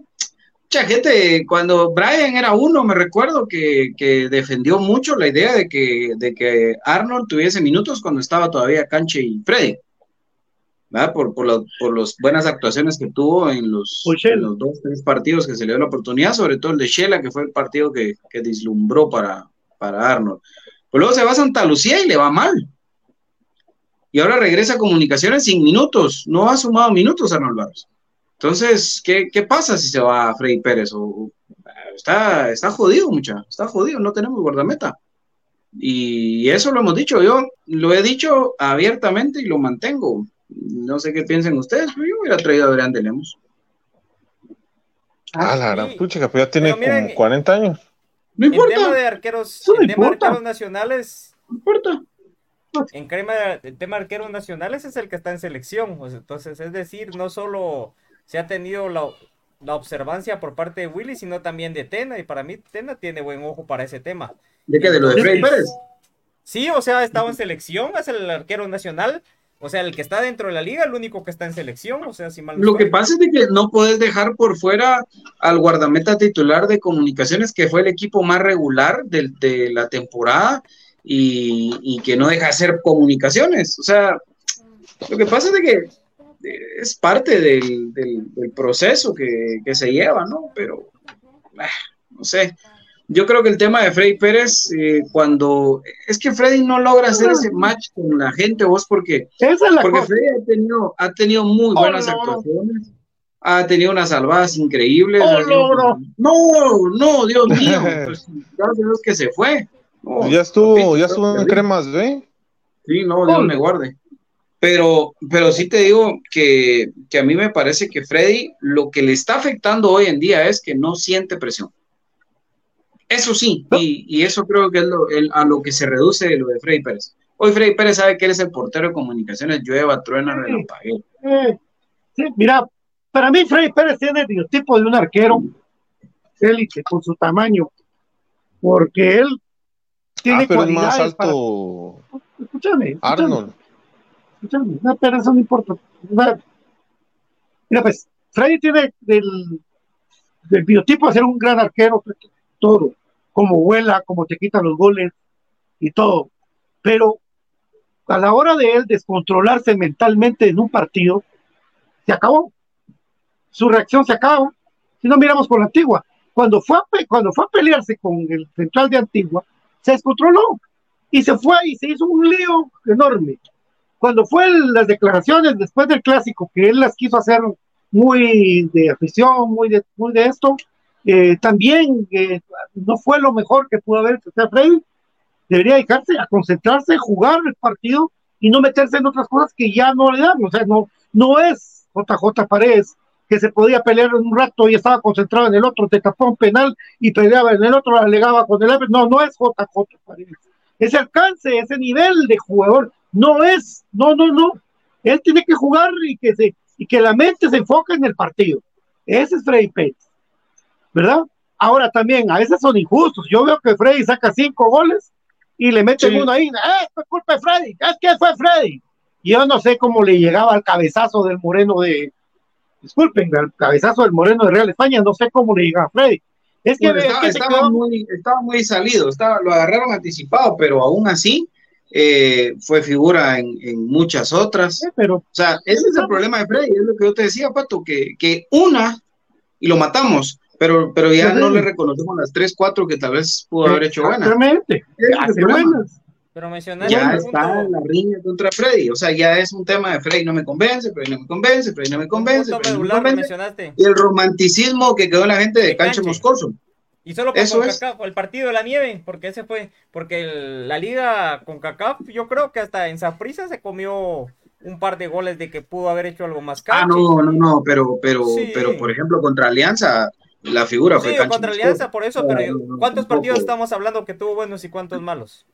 Speaker 8: mucha gente, cuando Brian era uno, me recuerdo que, que defendió mucho la idea de que, de que Arnold tuviese minutos cuando estaba todavía Canche y Freddy. ¿verdad? Por, por, la- por las buenas actuaciones que tuvo en los, en los dos, tres partidos que se le dio la oportunidad, sobre todo el de Shela, que fue el partido que, que deslumbró para, para Arnold. Pues luego se va a Santa Lucía y le va mal. Y ahora regresa a comunicaciones sin minutos. No ha sumado minutos Arnold Barros. Entonces, ¿qué, qué pasa si se va a Freddy Pérez? O, está, está jodido, mucha. Está jodido, no tenemos guardameta. Y eso lo hemos dicho. Yo lo he dicho abiertamente y lo mantengo. No sé qué piensen ustedes, pero yo hubiera traído a Adrián de Lemos.
Speaker 7: Ah, la gran
Speaker 5: sí.
Speaker 7: pucha, que ya tiene
Speaker 5: miren,
Speaker 7: como 40 años.
Speaker 8: No
Speaker 5: En tema
Speaker 8: importa,
Speaker 5: de arqueros,
Speaker 4: no
Speaker 5: tema de
Speaker 4: importa.
Speaker 5: arqueros nacionales,
Speaker 8: no importa.
Speaker 5: En crema el tema de arqueros nacionales es el que está en selección. o sea, entonces, es decir, no solo se ha tenido la, la observancia por parte de Willy, sino también de Tena. Y para mí, Tena tiene buen ojo para ese tema.
Speaker 8: ¿De qué? ¿De lo de Freddy Pérez?
Speaker 5: Sí, o sea, ha estado en selección, es el arquero nacional. O sea, el que está dentro de la liga, el único que está en selección. O sea, si mal no
Speaker 8: Lo que pasa es de que no puedes dejar por fuera al guardameta titular de comunicaciones, que fue el equipo más regular de, la temporada y, y que no deja de hacer comunicaciones. O sea, lo que pasa es de que eh, es parte del, del- del proceso que, que se lleva, ¿no? Pero, ah, no sé. Yo creo que el tema de Freddy Pérez, eh, cuando es que Freddy no logra hacer ese match con la gente, vos, porque
Speaker 4: Esa es la
Speaker 8: porque
Speaker 4: cosa.
Speaker 8: Freddy ha tenido, ha tenido muy
Speaker 4: Oh,
Speaker 8: buenas
Speaker 4: no.
Speaker 8: actuaciones, ha tenido unas salvadas increíbles.
Speaker 4: Oh, no,
Speaker 8: no, no, Dios mío, [LAUGHS] pues, gracias a Dios que se fue. No,
Speaker 7: Ya estuvo, ya estuvo en cremas, ¿ve?
Speaker 8: Sí, no, Dios me guarde. Pero, pero sí te digo que, que a mí me parece que Freddy lo que le está afectando hoy en día es que no siente presión. Eso sí, y, y eso creo que es lo, el- a lo que se reduce lo de Freddy Pérez. Hoy Freddy Pérez sabe que él es el portero de comunicaciones, llueva, truena, relampaguea.
Speaker 4: Eh, sí, mira, para mí Freddy Pérez tiene el biotipo de un arquero élite con su tamaño, porque él tiene
Speaker 7: Ah, pero es más
Speaker 4: para-
Speaker 7: alto
Speaker 4: Escúchame, escúchame,
Speaker 7: Arnold.
Speaker 4: escúchame, no, pero eso no importa. Mira, pues, Freddy tiene el, el biotipo de ser un gran arquero, todo, como vuela, como te quita los goles y todo. Pero a la hora de él descontrolarse mentalmente en un partido, se acabó. Su reacción se acabó. Si no miramos con la antigua, cuando fue a, cuando fue a pelearse con el central de Antigua, se descontroló y se fue y se hizo un lío enorme. Cuando fue el- las declaraciones después del clásico, que él las quiso hacer muy de afición, muy de, muy de esto, eh, también eh, no fue lo mejor que pudo haber. O sea, Freddy debería dedicarse a concentrarse, jugar el partido y no meterse en otras cosas que ya no le dan. O sea, no, no es JJ Paredes que se podía pelear en un rato y estaba concentrado en el otro, te tapó un penal y peleaba en el otro, alegaba con el árbitro. No, no es JJ Paredes. Ese alcance, ese nivel de jugador, no es, no, no, no. Él tiene que jugar y que, se, y que la mente se enfoque en el partido. Ese es Freddy Pérez, ¿verdad? Ahora también, a veces son injustos. Yo veo que Freddy saca cinco goles y le meten
Speaker 8: Sí.
Speaker 4: uno ahí. ¡Eh, fue culpa de Freddy! Es que fue Freddy. Y yo no sé cómo le llegaba al cabezazo del Moreno de. Disculpen, al cabezazo del Moreno de Real España, no sé cómo le llegaba a Freddy. Es que,
Speaker 8: Bueno,
Speaker 4: es
Speaker 8: estaba,
Speaker 4: que se
Speaker 8: estaba
Speaker 4: quedó-
Speaker 8: muy, estaba muy salido, estaba, lo agarraron anticipado, pero aún así eh, fue figura en, en muchas otras.
Speaker 4: pero
Speaker 8: O sea, ese es el problema de Freddy, es lo que yo te decía, Pato, que, que una y lo matamos, pero, pero ya
Speaker 4: Sí.
Speaker 8: no le reconocemos las tres, cuatro que tal vez pudo haber hecho buena.
Speaker 4: Exactamente. Buenas.
Speaker 5: Pero mencionaste
Speaker 8: Ya
Speaker 5: un
Speaker 8: está
Speaker 5: punto,
Speaker 8: la riña contra Freddy, o sea, ya es un tema de Freddy no me convence, Freddy no me convence, Freddy no me convence, Freddy no me convence.
Speaker 5: mencionaste.
Speaker 8: Y el romanticismo que quedó en la gente de
Speaker 5: De
Speaker 8: Canche. Moscoso.
Speaker 5: Y solo con
Speaker 8: Eso es.
Speaker 5: CONCACAF, el partido de la nieve, porque ese fue, porque el- la liga con CACAF, yo creo que hasta en Saprissa se comió un par de goles de que pudo haber hecho algo más
Speaker 8: Ah,
Speaker 5: canche.
Speaker 8: no, no, no, pero, pero,
Speaker 5: Sí.
Speaker 8: pero por ejemplo, contra Alianza, la figura fue
Speaker 5: Sí, contra. Alianza, por eso, pero
Speaker 8: no, no,
Speaker 5: ¿cuántos partidos estamos hablando que tuvo buenos y cuántos malos?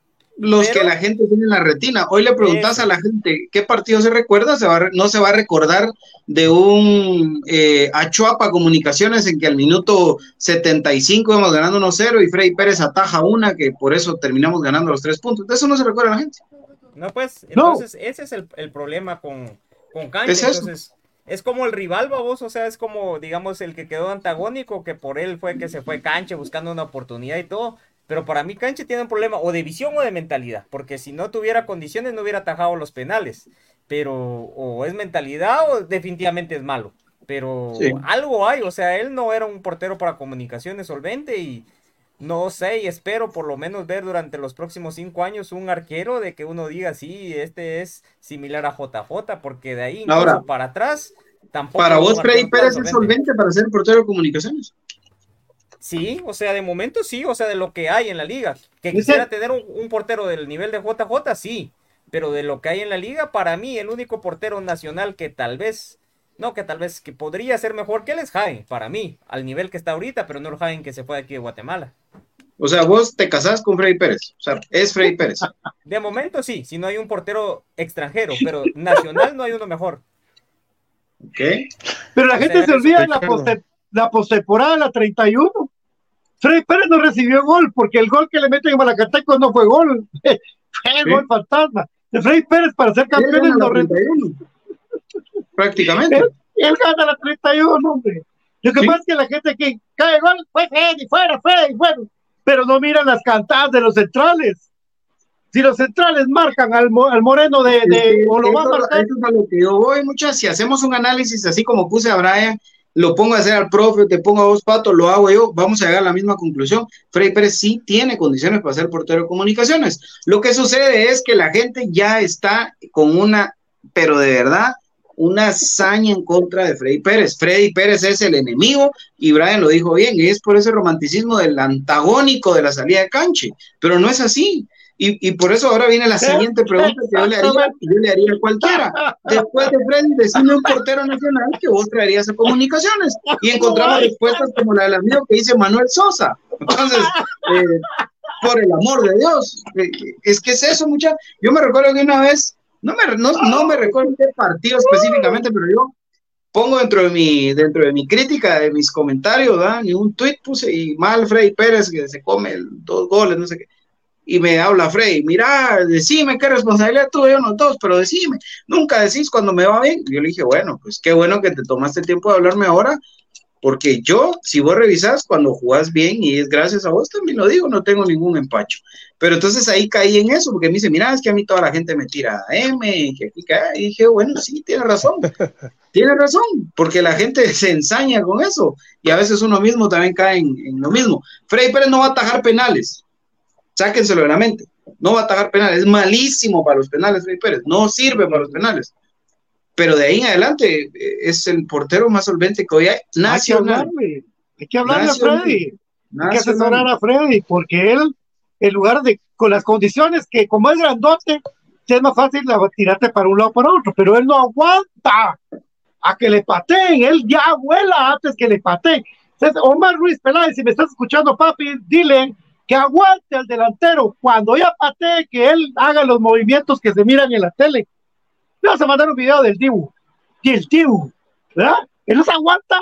Speaker 8: Los
Speaker 5: Pero-
Speaker 8: que la gente tiene en la retina. Hoy le preguntas
Speaker 5: Eso.
Speaker 8: a la gente qué partido se recuerda, se va a no se va a recordar de un eh, Achuapa Comunicaciones en que al minuto 75 íbamos ganando 1-0 y Freddy Pérez ataja una que por eso terminamos ganando los tres puntos. De eso no se recuerda la gente.
Speaker 5: No, pues,
Speaker 4: No.
Speaker 5: entonces ese es el, el problema con, con Canche.
Speaker 8: Es eso.
Speaker 5: entonces, es como el rival, babos, o sea, es como, digamos, el que quedó antagónico, que por él fue que se fue Canche buscando una oportunidad y todo. Pero para mí Canche tiene un problema o de visión o de mentalidad, porque si no tuviera condiciones no hubiera atajado los penales. Pero o es mentalidad o definitivamente es malo. Pero
Speaker 8: Sí.
Speaker 5: algo hay, o sea, él no era un portero para comunicaciones solvente y no sé, y espero por lo menos ver durante los próximos cinco años un arquero de que uno diga, sí, este es similar a JJ, porque de ahí incluso
Speaker 8: Ahora,
Speaker 5: para atrás tampoco.
Speaker 8: Para vos, Freddy Pérez es solvente para ser portero de comunicaciones.
Speaker 5: Sí, o sea, de momento sí, o sea, de lo que hay en la liga. Que quisiera tener un, un portero del nivel de JJ, sí, pero de lo que hay en la liga, para mí el único portero nacional que tal vez, no, que tal vez que podría ser mejor que él es Jaime, para mí, al nivel que está ahorita, pero no el Jaime que se fue de aquí de Guatemala.
Speaker 8: O sea, vos te casás con Freddy Pérez. O sea, es Freddy Pérez.
Speaker 5: De momento sí, si no hay un portero extranjero, pero nacional no hay uno mejor.
Speaker 8: ¿Ok?
Speaker 4: Pero la
Speaker 5: O
Speaker 4: gente se olvida de la, la postemporada, la 31. Freddy Pérez no recibió gol porque el gol que le meten en Malacateco no fue gol. [LAUGHS] Fue
Speaker 8: Sí.
Speaker 4: gol fantasma. De Freddy Pérez para ser campeón
Speaker 8: Él
Speaker 4: no
Speaker 8: gana
Speaker 4: re-
Speaker 8: 31. Prácticamente.
Speaker 4: él, él gana la 31, hombre. Lo que
Speaker 8: Sí.
Speaker 4: pasa es que la gente que cae gol fue Freddy, fuera, Freddy, bueno. Pero no miran las cantadas de los centrales. Si los centrales marcan al, al moreno de, de- o lo van a marcar,
Speaker 8: eso es a lo que yo voy, muchas. Si hacemos un análisis así como puse a Brian, lo pongo a hacer al profe, te pongo a vos, Pato, lo hago yo, vamos a llegar a la misma conclusión. Freddy Pérez sí tiene condiciones para ser portero de comunicaciones. Lo que sucede es que la gente ya está con una, pero de verdad, una hazaña en contra de Freddy Pérez. Freddy Pérez es el enemigo y Brian lo dijo bien, y es por ese romanticismo del antagónico de la salida de canche, pero no es así. Y, y por eso ahora viene la siguiente pregunta que yo le haría, yo le haría a cualquiera. Después de Freddy, decime un portero nacional que vos traerías a comunicaciones. Y encontramos respuestas como la del amigo que dice Manuel Sosa. Entonces, eh, por el amor de Dios, eh, es que es eso, muchachos. Yo me recuerdo que una vez, no me, no, no me recuerdo qué partido específicamente, pero yo pongo dentro de mi, dentro de mi crítica, de mis comentarios, ¿verdad? Ni un tweet puse y mal Freddy Pérez que se come el- dos goles, no sé qué. Y me habla Freddy, mira, decime qué responsabilidad tuve yo, no todos, pero decime, nunca decís cuando me va bien. Yo le dije, bueno, pues qué bueno que te tomaste el tiempo de hablarme ahora, porque yo, si vos revisás, cuando jugás bien y es gracias a vos, también lo digo, no tengo ningún empacho. Pero entonces ahí caí en eso, porque me dice, mira, es que a mí toda la gente me tira M. Y dije, bueno, sí, tiene razón. [LAUGHS] Tiene razón, porque la gente se ensaña con eso y a veces uno mismo también cae en, en lo mismo. Freddy Pérez no va a atajar penales, sáquenselo de la mente, no va a atajar penales, es malísimo para los penales Freddy Pérez, no sirve para los penales. Pero de ahí en adelante eh, es el portero más solvente que hoy hay,
Speaker 4: Hay que
Speaker 8: nacional.
Speaker 4: hablarle, hay que hablarle a
Speaker 8: Nacional.
Speaker 4: Freddy. Hay que
Speaker 8: nacional.
Speaker 4: asesorar a Freddy, porque él, en lugar de, con las condiciones que como es grandote, es más fácil tirarte para un lado o para otro, pero él no aguanta a que le pateen, él ya vuela antes que le pateen. Entonces, Omar Ruiz Peláez, si me estás escuchando, papi, dile que aguante al delantero cuando ya patee, que él haga los movimientos que se miran en la tele. Le vas a mandar un video del Dibu, del Dibu, ¿verdad? Él no se aguanta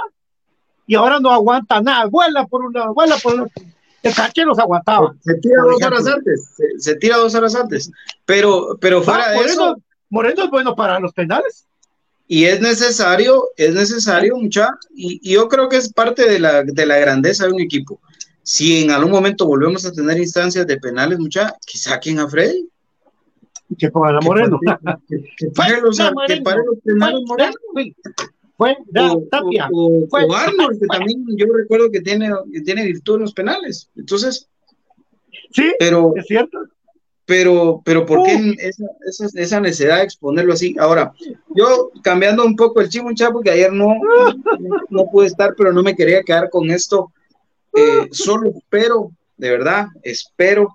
Speaker 4: y ahora no aguanta nada, vuela por una, vuela por una. El caché los aguantaba.
Speaker 8: Se tira dos horas antes, se, se tira dos horas antes, pero, pero fuera
Speaker 4: Ah,
Speaker 8: de
Speaker 4: Moreno,
Speaker 8: eso,
Speaker 4: Moreno es bueno para los penales.
Speaker 8: y es necesario, es necesario, mucha, y, y yo creo que es parte de la, de la grandeza de un equipo. Si en algún momento volvemos a tener instancias de penales, mucha, que saquen a Freddy.
Speaker 4: Que pongan a
Speaker 8: Que
Speaker 4: Moreno. [LAUGHS]
Speaker 8: que- que pare los, que penales Moreno.
Speaker 4: Fuera
Speaker 8: O,
Speaker 4: Tapia.
Speaker 8: o- o-
Speaker 4: Fuera,
Speaker 8: o Arnold, que también yo recuerdo que tiene, que tiene virtud en los penales. Entonces,
Speaker 4: Sí,
Speaker 8: pero,
Speaker 4: es cierto.
Speaker 8: pero, pero ¿por qué
Speaker 4: Uh.
Speaker 8: esa, esa, esa necesidad de exponerlo así? Ahora, yo cambiando un poco el chivo, chavo, porque ayer no, no, no pude estar, pero no me quería quedar con esto. Eh, solo espero, de verdad, espero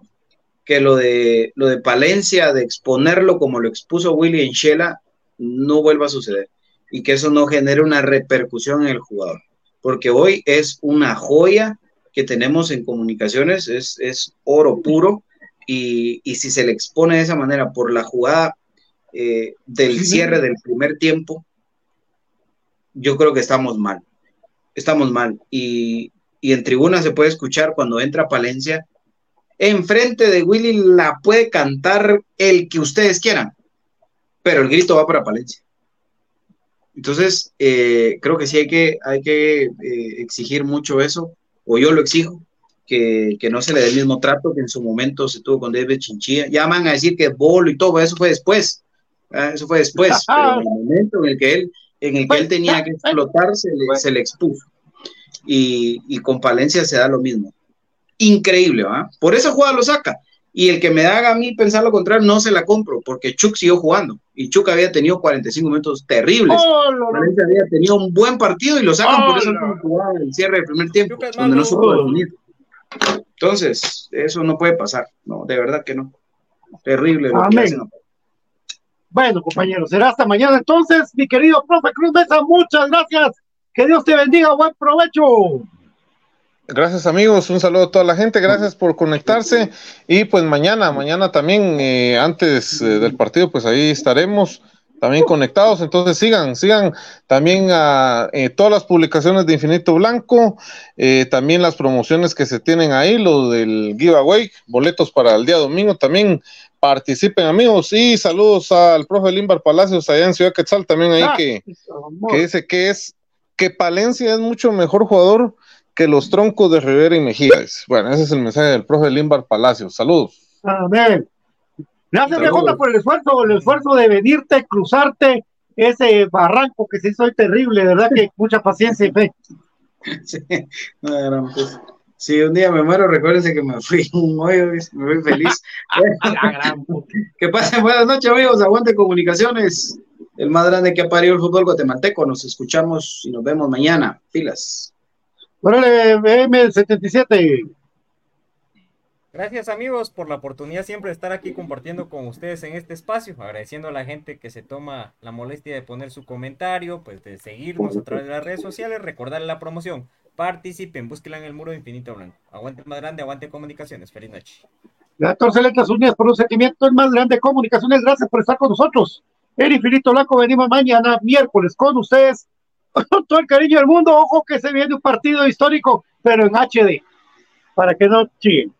Speaker 8: que lo de, lo de Palencia, de exponerlo como lo expuso Willy en Shela, no vuelva a suceder y que eso no genere una repercusión en el jugador. Porque hoy es una joya que tenemos en comunicaciones, es, es oro puro y, y si se le expone de esa manera por la jugada eh, del cierre del primer tiempo, yo creo que estamos mal. Estamos mal. Y, y en tribuna se puede escuchar cuando entra Palencia, enfrente de Willy la puede cantar el que ustedes quieran, pero el grito va para Palencia. Entonces, eh, creo que sí hay que, hay que eh, exigir mucho eso, o yo lo exijo, que, que, no se le dé el mismo trato que en su momento se tuvo con David Chinchilla. Ya van a decir que es bolo y todo, eso fue después. ¿eh? Eso fue después, [LAUGHS] pero en el momento en el que él, en el que él tenía que explotar, se le, se le expuso. Y, y, con Palencia se da lo mismo. Increíble, ¿va? Por esa jugada lo saca. Y el que me haga a mí pensar lo contrario, no se la compro, porque Chuck siguió jugando. Y Chuck había tenido 45 minutos terribles.
Speaker 4: Oh, no, no.
Speaker 8: Palencia había tenido un buen partido y lo sacan
Speaker 4: Oh,
Speaker 8: por esa
Speaker 4: no.
Speaker 8: jugada del cierre del primer tiempo, donde no supo definir. Entonces, eso no puede pasar. No, de verdad que no. Terrible lo que
Speaker 4: Amén.
Speaker 8: hacen.
Speaker 4: Bueno, compañeros, será hasta mañana entonces. Mi querido profe Cruz Mesa, muchas gracias. Que Dios te bendiga. Buen provecho.
Speaker 7: Gracias amigos, un saludo a toda la gente, gracias por conectarse. Y pues mañana, mañana también eh, antes eh, del partido pues ahí estaremos también conectados, entonces sigan, sigan también a eh, todas las publicaciones de Infinito Blanco, también las promociones que se tienen ahí, lo del giveaway, boletos para el día domingo, también. Participen amigos. Y saludos al profe Limbar Palacios allá en Ciudad Quetzal también ahí
Speaker 4: Ah,
Speaker 7: que, que dice que es que Palencia es mucho mejor jugador que los troncos de Rivera y Mejía. Bueno, ese es el mensaje del profe Limbar Palacios. Saludos.
Speaker 4: Amén. Gracias,
Speaker 8: Saludos.
Speaker 4: BJ, por el esfuerzo, el esfuerzo de venirte, cruzarte ese barranco que se hizo hoy terrible, verdad que mucha paciencia y fe. [LAUGHS]
Speaker 8: Sí, no, gran, pues, si un día me muero, recuérdense que me fui [LAUGHS] un hoyo, me fui feliz. [LAUGHS] Que pasen buenas noches, amigos. Aguante comunicaciones. El más grande que ha parido el fútbol guatemalteco. Nos escuchamos y nos vemos mañana. Pilas.
Speaker 4: Órale, M77.
Speaker 5: Gracias amigos por la oportunidad siempre de estar aquí compartiendo con ustedes en este espacio, agradeciendo a la gente que se toma la molestia de poner su comentario, pues de seguirnos a través de las redes sociales, recordarle la promoción, participen, búsquenla en el muro Infinito Blanco. Aguante más grande, aguante comunicaciones, feliz noche.
Speaker 4: 14 letras unidas por un sentimiento más grande comunicaciones, gracias por estar con nosotros. El Infinito Blanco venimos mañana, miércoles, con ustedes, [LAUGHS] todo el cariño del mundo, ojo que se viene un partido histórico, pero en HD, para que no chillen.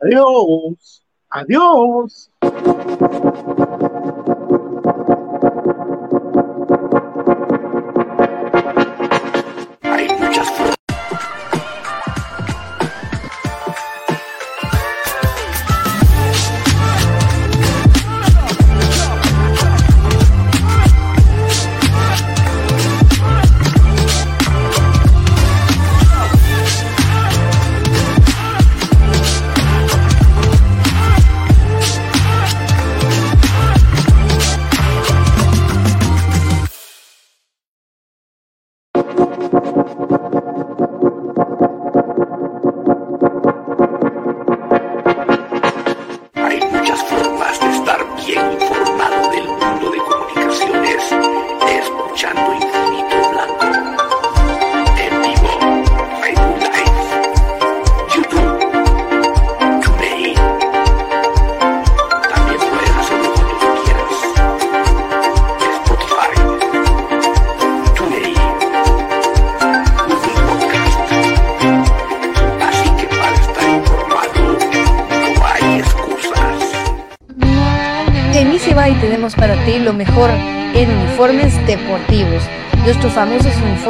Speaker 4: Adiós. Adiós.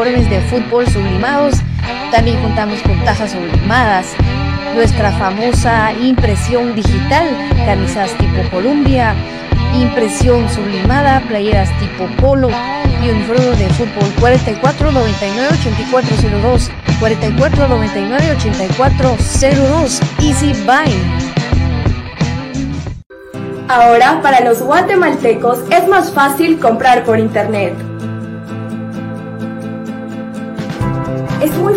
Speaker 2: Uniformes de fútbol sublimados. También contamos con tazas sublimadas. Nuestra famosa impresión digital, camisas tipo Columbia, impresión sublimada, playeras tipo polo y uniforme de fútbol 44 99 8402 44 99 8402 Easy Buy.
Speaker 3: Ahora, para los guatemaltecos es más fácil comprar por internet.